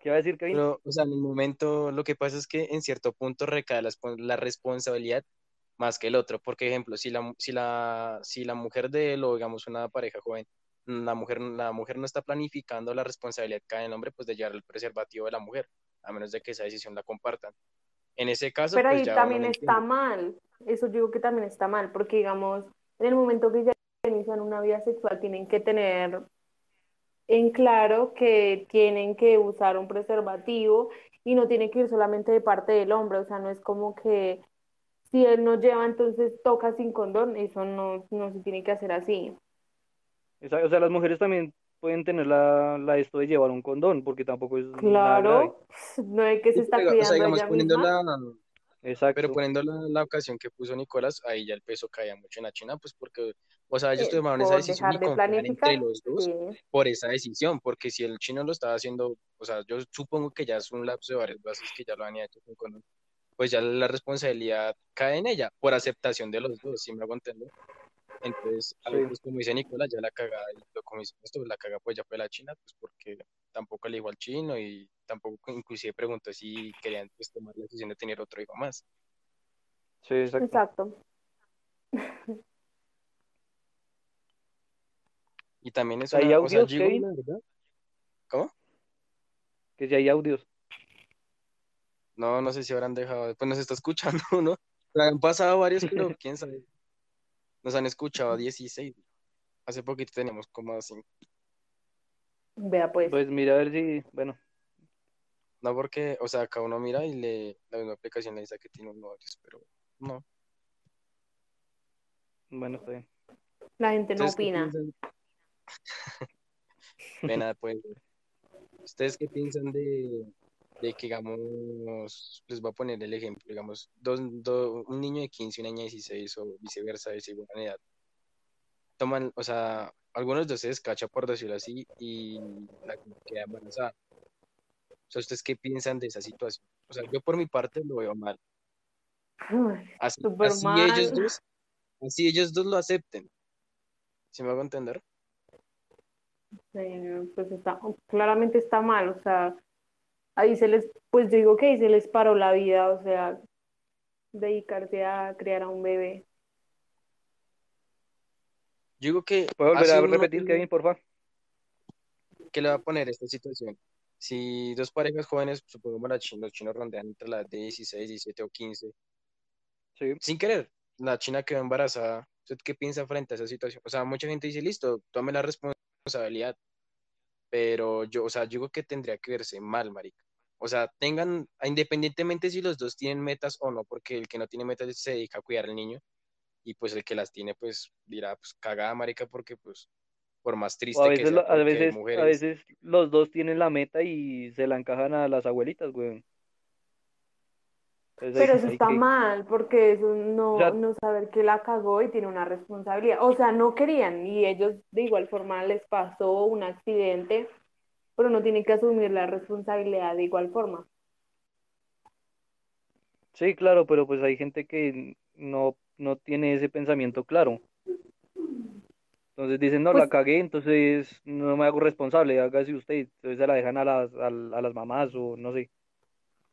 ¿Qué va a decir Kevin? pero, o sea, en el momento, lo que pasa es que en cierto punto recae la, la responsabilidad más que el otro. Porque, ejemplo, si la, si la, si la mujer de él o digamos una pareja joven, la mujer, la mujer no está planificando la responsabilidad cae en el hombre, pues de llevar el preservativo de la mujer, a menos de que esa decisión la compartan. En ese caso, Pero pues ahí ya también está mal. Eso digo que también está mal, porque digamos, en el momento que ya inician una vida sexual, tienen que tener en claro que tienen que usar un preservativo y no tiene que ir solamente de parte del hombre. O sea, no es como que si él no lleva, entonces toca sin condón. Eso no, no se tiene que hacer así. Esa- O sea, las mujeres también pueden tener la, la esto de llevar un condón, porque tampoco es. Claro, no es que se Sí, está pero, o sea, cuidando digamos, ella poniendo misma. la, pero Exacto. poniendo la, la ocasión que puso Nicolás, ahí ya el peso caía mucho en la China, pues porque, o sea, ellos eh, tomaron esa decisión y de entre los dos Sí. por esa decisión, porque si el chino lo estaba haciendo, o sea, yo supongo que ya es un lapso de varios meses que ya lo han hecho con condón, pues ya la responsabilidad cae en ella por aceptación de los dos, si me hago entender. Entonces, ahí, Sí. pues como dice Nicolás, ya la cagada, y lo como dice esto, la caga pues ya fue la China, pues porque tampoco le dijo al chino y tampoco inclusive preguntó si querían pues tomar la decisión de tener otro hijo más. Sí, exacto. Exacto. Y también es ¿Hay una, sea, audios, la verdad. ¿Cómo? Que si hay audios. No, no sé si habrán dejado, pues nos está escuchando, ¿no? Han pasado varios, pero quién sabe. Nos han escuchado 16. Hace poquito teníamos como 5. Vea pues. Pues mira a ver si, bueno, No porque, o sea, acá uno mira y le, la misma aplicación le dice que tiene unos audios, pero no. bueno, está bien. La gente no ¿Ustedes qué opina. piensan? Ve nada, pues. ¿Ustedes qué piensan de, de que, digamos, les voy a poner el ejemplo, digamos, dos, do- un niño de 15 y una niña de 16 o viceversa, de igual edad, toman, o sea, algunos de ustedes cacha, por decirlo así, y la que queda embarazada. O sea, ¿ustedes qué piensan de esa situación? O sea, yo por mi parte lo veo mal. Así, así mal. ellos dos, así ellos dos lo acepten. ¿Sí me hago entender? eh, pues está, claramente está mal, o sea, ahí se les, pues yo digo que ahí se les paró la vida, o sea, dedicarse a criar a un bebé. Yo digo que ¿Puedo volver a repetir, Kevin, por favor? ¿qué le va a poner esta situación? Si dos parejas jóvenes, supongamos la chi- los chinos rondean entre las de 16, 17 o 15, Sí. sin querer, la china quedó embarazada, ¿usted qué piensa frente a esa situación? O sea, mucha gente dice, listo, tome la responsabilidad, pero yo, o sea, yo digo que tendría que verse mal, marica. O sea, tengan, independientemente si los dos tienen metas o no, porque el que no tiene metas se dedica a cuidar al niño, y pues el que las tiene, pues dirá, pues cagada, marica, porque pues por más O triste a que veces, sea, lo- a veces, a veces los dos tienen la meta y se la encajan a las abuelitas, güey. Entonces, Pero eso está que- mal, porque eso no, O sea- no saber que la cagó y tiene una responsabilidad. O sea, no querían y ellos de igual forma les pasó un accidente, pero no tienen que asumir la responsabilidad de igual forma. Sí, claro, pero pues hay gente que no, no tiene ese pensamiento claro. Entonces dicen, no, la Pues- cagué, entonces no me hago responsable, hágase usted. Entonces se la dejan a las, a, a las mamás o no sé,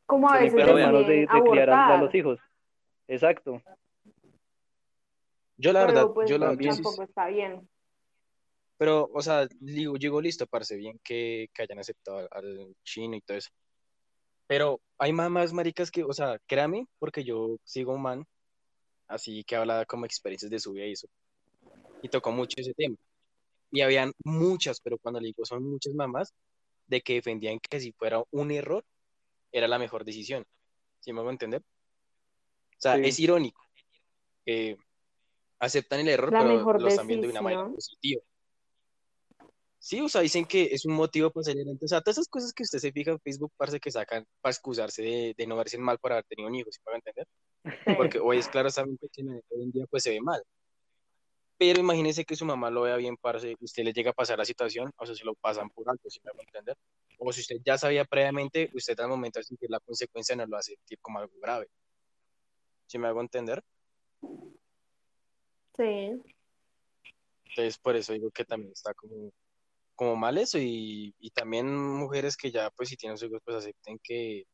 Como a Sí, veces pero de, de criar a, los hijos. Exacto. Yo la verdad, pues yo la, yo también. sí- tampoco está bien. Pero, o sea, digo, llegó listo, parece bien que, que hayan aceptado al, al chino y todo eso. Pero hay mamás maricas que, o sea, créame, porque yo sigo un man, así que habla como experiencias de su vida y eso, y tocó mucho ese tema. Y habían muchas, pero cuando le digo son muchas mamás, de que defendían que si fuera un error, era la mejor decisión. ¿Sí me hago entender? O sea, Sí. es irónico. que aceptan el error, La pero lo están viendo de una manera positiva. Sí, o sea, dicen que es un motivo para salir adelante. O sea, todas esas cosas que usted se fija en Facebook, parece que sacan para excusarse de, de no verse mal por haber tenido un hijo, ¿sí me va a entender? Porque hoy es claro, saben que hoy en día pues se ve mal. Pero imagínese que su mamá lo vea bien, parce, usted le llega a pasar la situación, o sea, se lo pasan por alto, ¿sí me va a entender? O si usted ya sabía previamente, usted al momento de sentir la consecuencia no lo hace sentir como algo grave. ¿Sí me hago entender? Sí. Entonces, por eso digo que también está como, como mal eso y, y también mujeres que ya, pues, si tienen sus hijos, pues acepten que,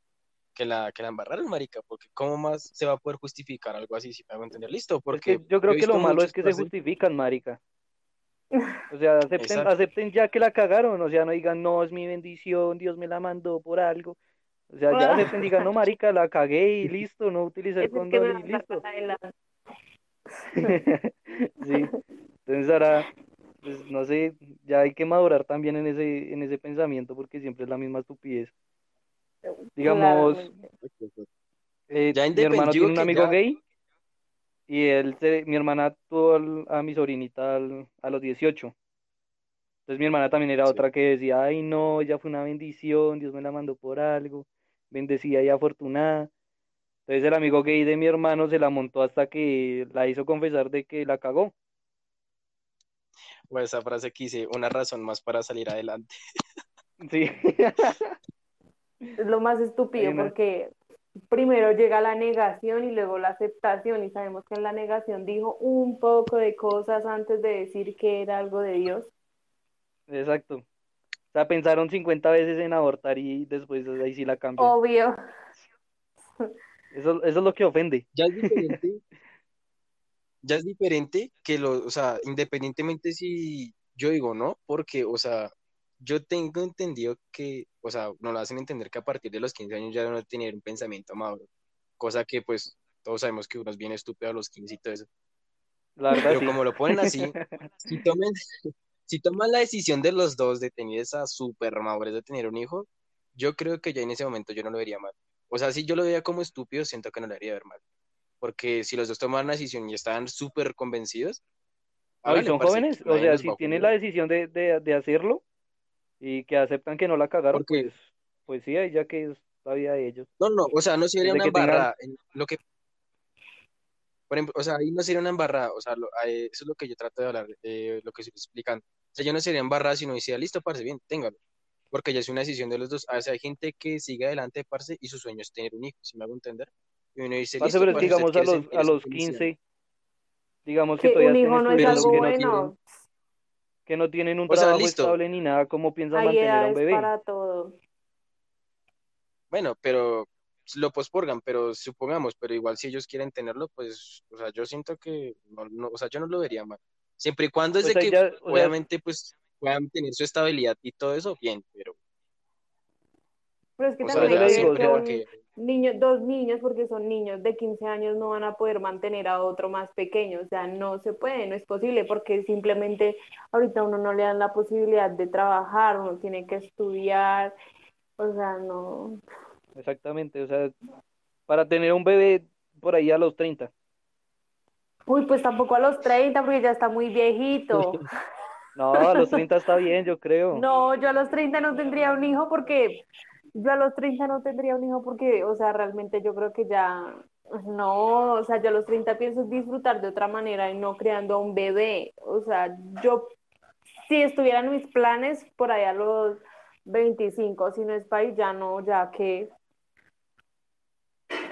que la, que la embarraron, marica, porque ¿cómo más se va a poder justificar algo así, si me hago entender? Listo, Es porque que yo creo que lo malo es que se justifican, marica. O sea, acepten, Exacto. acepten ya que la cagaron, o sea, no digan, no, es mi bendición, Dios me la mandó por algo. O sea, ya acepten, digan, no, marica, la cagué y listo, no utilicé el condón y listo. Sí, entonces ahora, pues no sé, ya hay que madurar también en ese, en ese pensamiento porque siempre es la misma estupidez. Digamos, eh, Ya mi hermano tiene un amigo ya- gay y él, se- mi hermana tuvo al- a mi sobrinita al- a los 18. Entonces mi hermana también era Sí. otra que decía, ay no, ella fue una bendición, Dios me la mandó por algo, bendecida y afortunada. Entonces el amigo gay de mi hermano se la montó hasta que la hizo confesar de que la cagó. O esa frase que hice, una razón más para salir adelante. Sí. Es lo más estúpido porque primero llega la negación y luego la aceptación y sabemos que en la negación dijo un poco de cosas antes de decir que era algo de Dios. Exacto. O sea, pensaron 50 veces en abortar y después ahí sí la cambian. Obvio. Eso, eso es lo que ofende. Ya es diferente, ya es diferente que lo, o sea, independientemente si yo digo no, porque, o sea, yo tengo entendido que, o sea, nos lo hacen entender que a partir de los 15 años ya no tener un pensamiento maduro, cosa que pues todos sabemos que uno es bien estúpido a los 15 y todo eso. La verdad, Pero sí. como lo ponen así, si toman, si toman la decisión de los dos de tener esa super madurez de tener un hijo, yo creo que ya en ese momento yo no lo vería mal. O sea, si yo lo veía como estúpido, siento que no lo haría ver mal. Porque si los dos toman la decisión y estaban súper convencidos, y háganle, son jóvenes, o sea, si tienen la decisión de, de, de hacerlo y que aceptan que no la cagaron, pues, pues sí, ahí ya que es la vida de ellos. No, no, o sea, no sería Desde una que tengan- Lo que, por ejemplo, o sea, ahí no sería una embarrada. O sea, lo- eh, eso es lo que yo trato de hablar, eh, lo que estoy explicando. O sea, yo no sería embarrada si no decía, listo, parce, bien, téngalo. Porque ya es una decisión de los dos. O sea, hay gente que sigue adelante, parce, y su sueño es tener un hijo, si me hago entender. Y uno dice, listo, pero digamos a los, a los ser felicidad. 15, digamos que Que todavía un estén hijo no es algo que no tienen, que no tienen un O sea, trabajo listo. estable ni nada, ¿cómo piensan mantener a un bebé? para todo. Bueno, pero lo posporgan, pero supongamos, pero igual si ellos quieren tenerlo, pues, o sea, yo siento que, no, no, o sea, yo no lo vería mal. Siempre y cuando es Pues de que, ya, sea, obviamente, pues, puedan tener su estabilidad y todo eso, bien, pero, Pero es que o sea, también ya le hay digo, o sea, porque, niño, dos niños, porque son niños de 15 años, no van a poder mantener a otro más pequeño. O sea, no se puede, no es posible, porque simplemente ahorita a uno no le dan la posibilidad de trabajar, uno tiene que estudiar. O sea, no. exactamente, o sea, para tener un bebé por ahí a los 30. Uy, pues tampoco a los 30, porque ya está muy viejito. No, a los 30 está bien, yo creo. No, yo a los 30 no tendría un hijo porque yo a los 30 no tendría un hijo porque, o sea, realmente yo creo que ya no, o sea, yo a los 30 pienso disfrutar de otra manera y no creando a un bebé. O sea, yo si estuvieran mis planes por ahí a los 25, si no es país, ya no, ya que,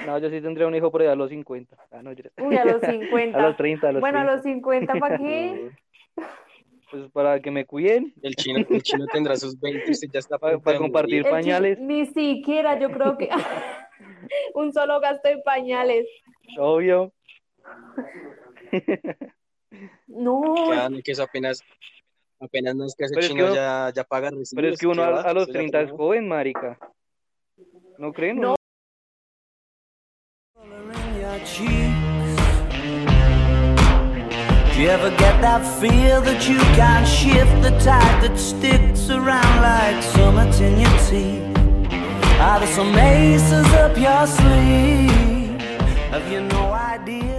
No, yo sí tendría un hijo por ahí a los 50. Ah, no, yo- uy, a los 50. A los 30, a los Bueno, a 30. los 50, ¿para qué? Pues para que me cuiden, el chino, el chino tendrá sus 20 y usted ya está para, de compartir. El pañales, Ni siquiera, yo creo que un solo gasto en pañales. obvio. No, Ya, no, que eso apenas, apenas no es que ese Pero es que chino uno- ya, ya paga recibos. Pero es que uno ¿qué a, los Eso ya 30 es joven, marica. ¿No creen? No. Do you ever get that feel that you can't shift the tide that sticks around like summits in your teeth? Are there some aces up your sleeve? Have you no idea?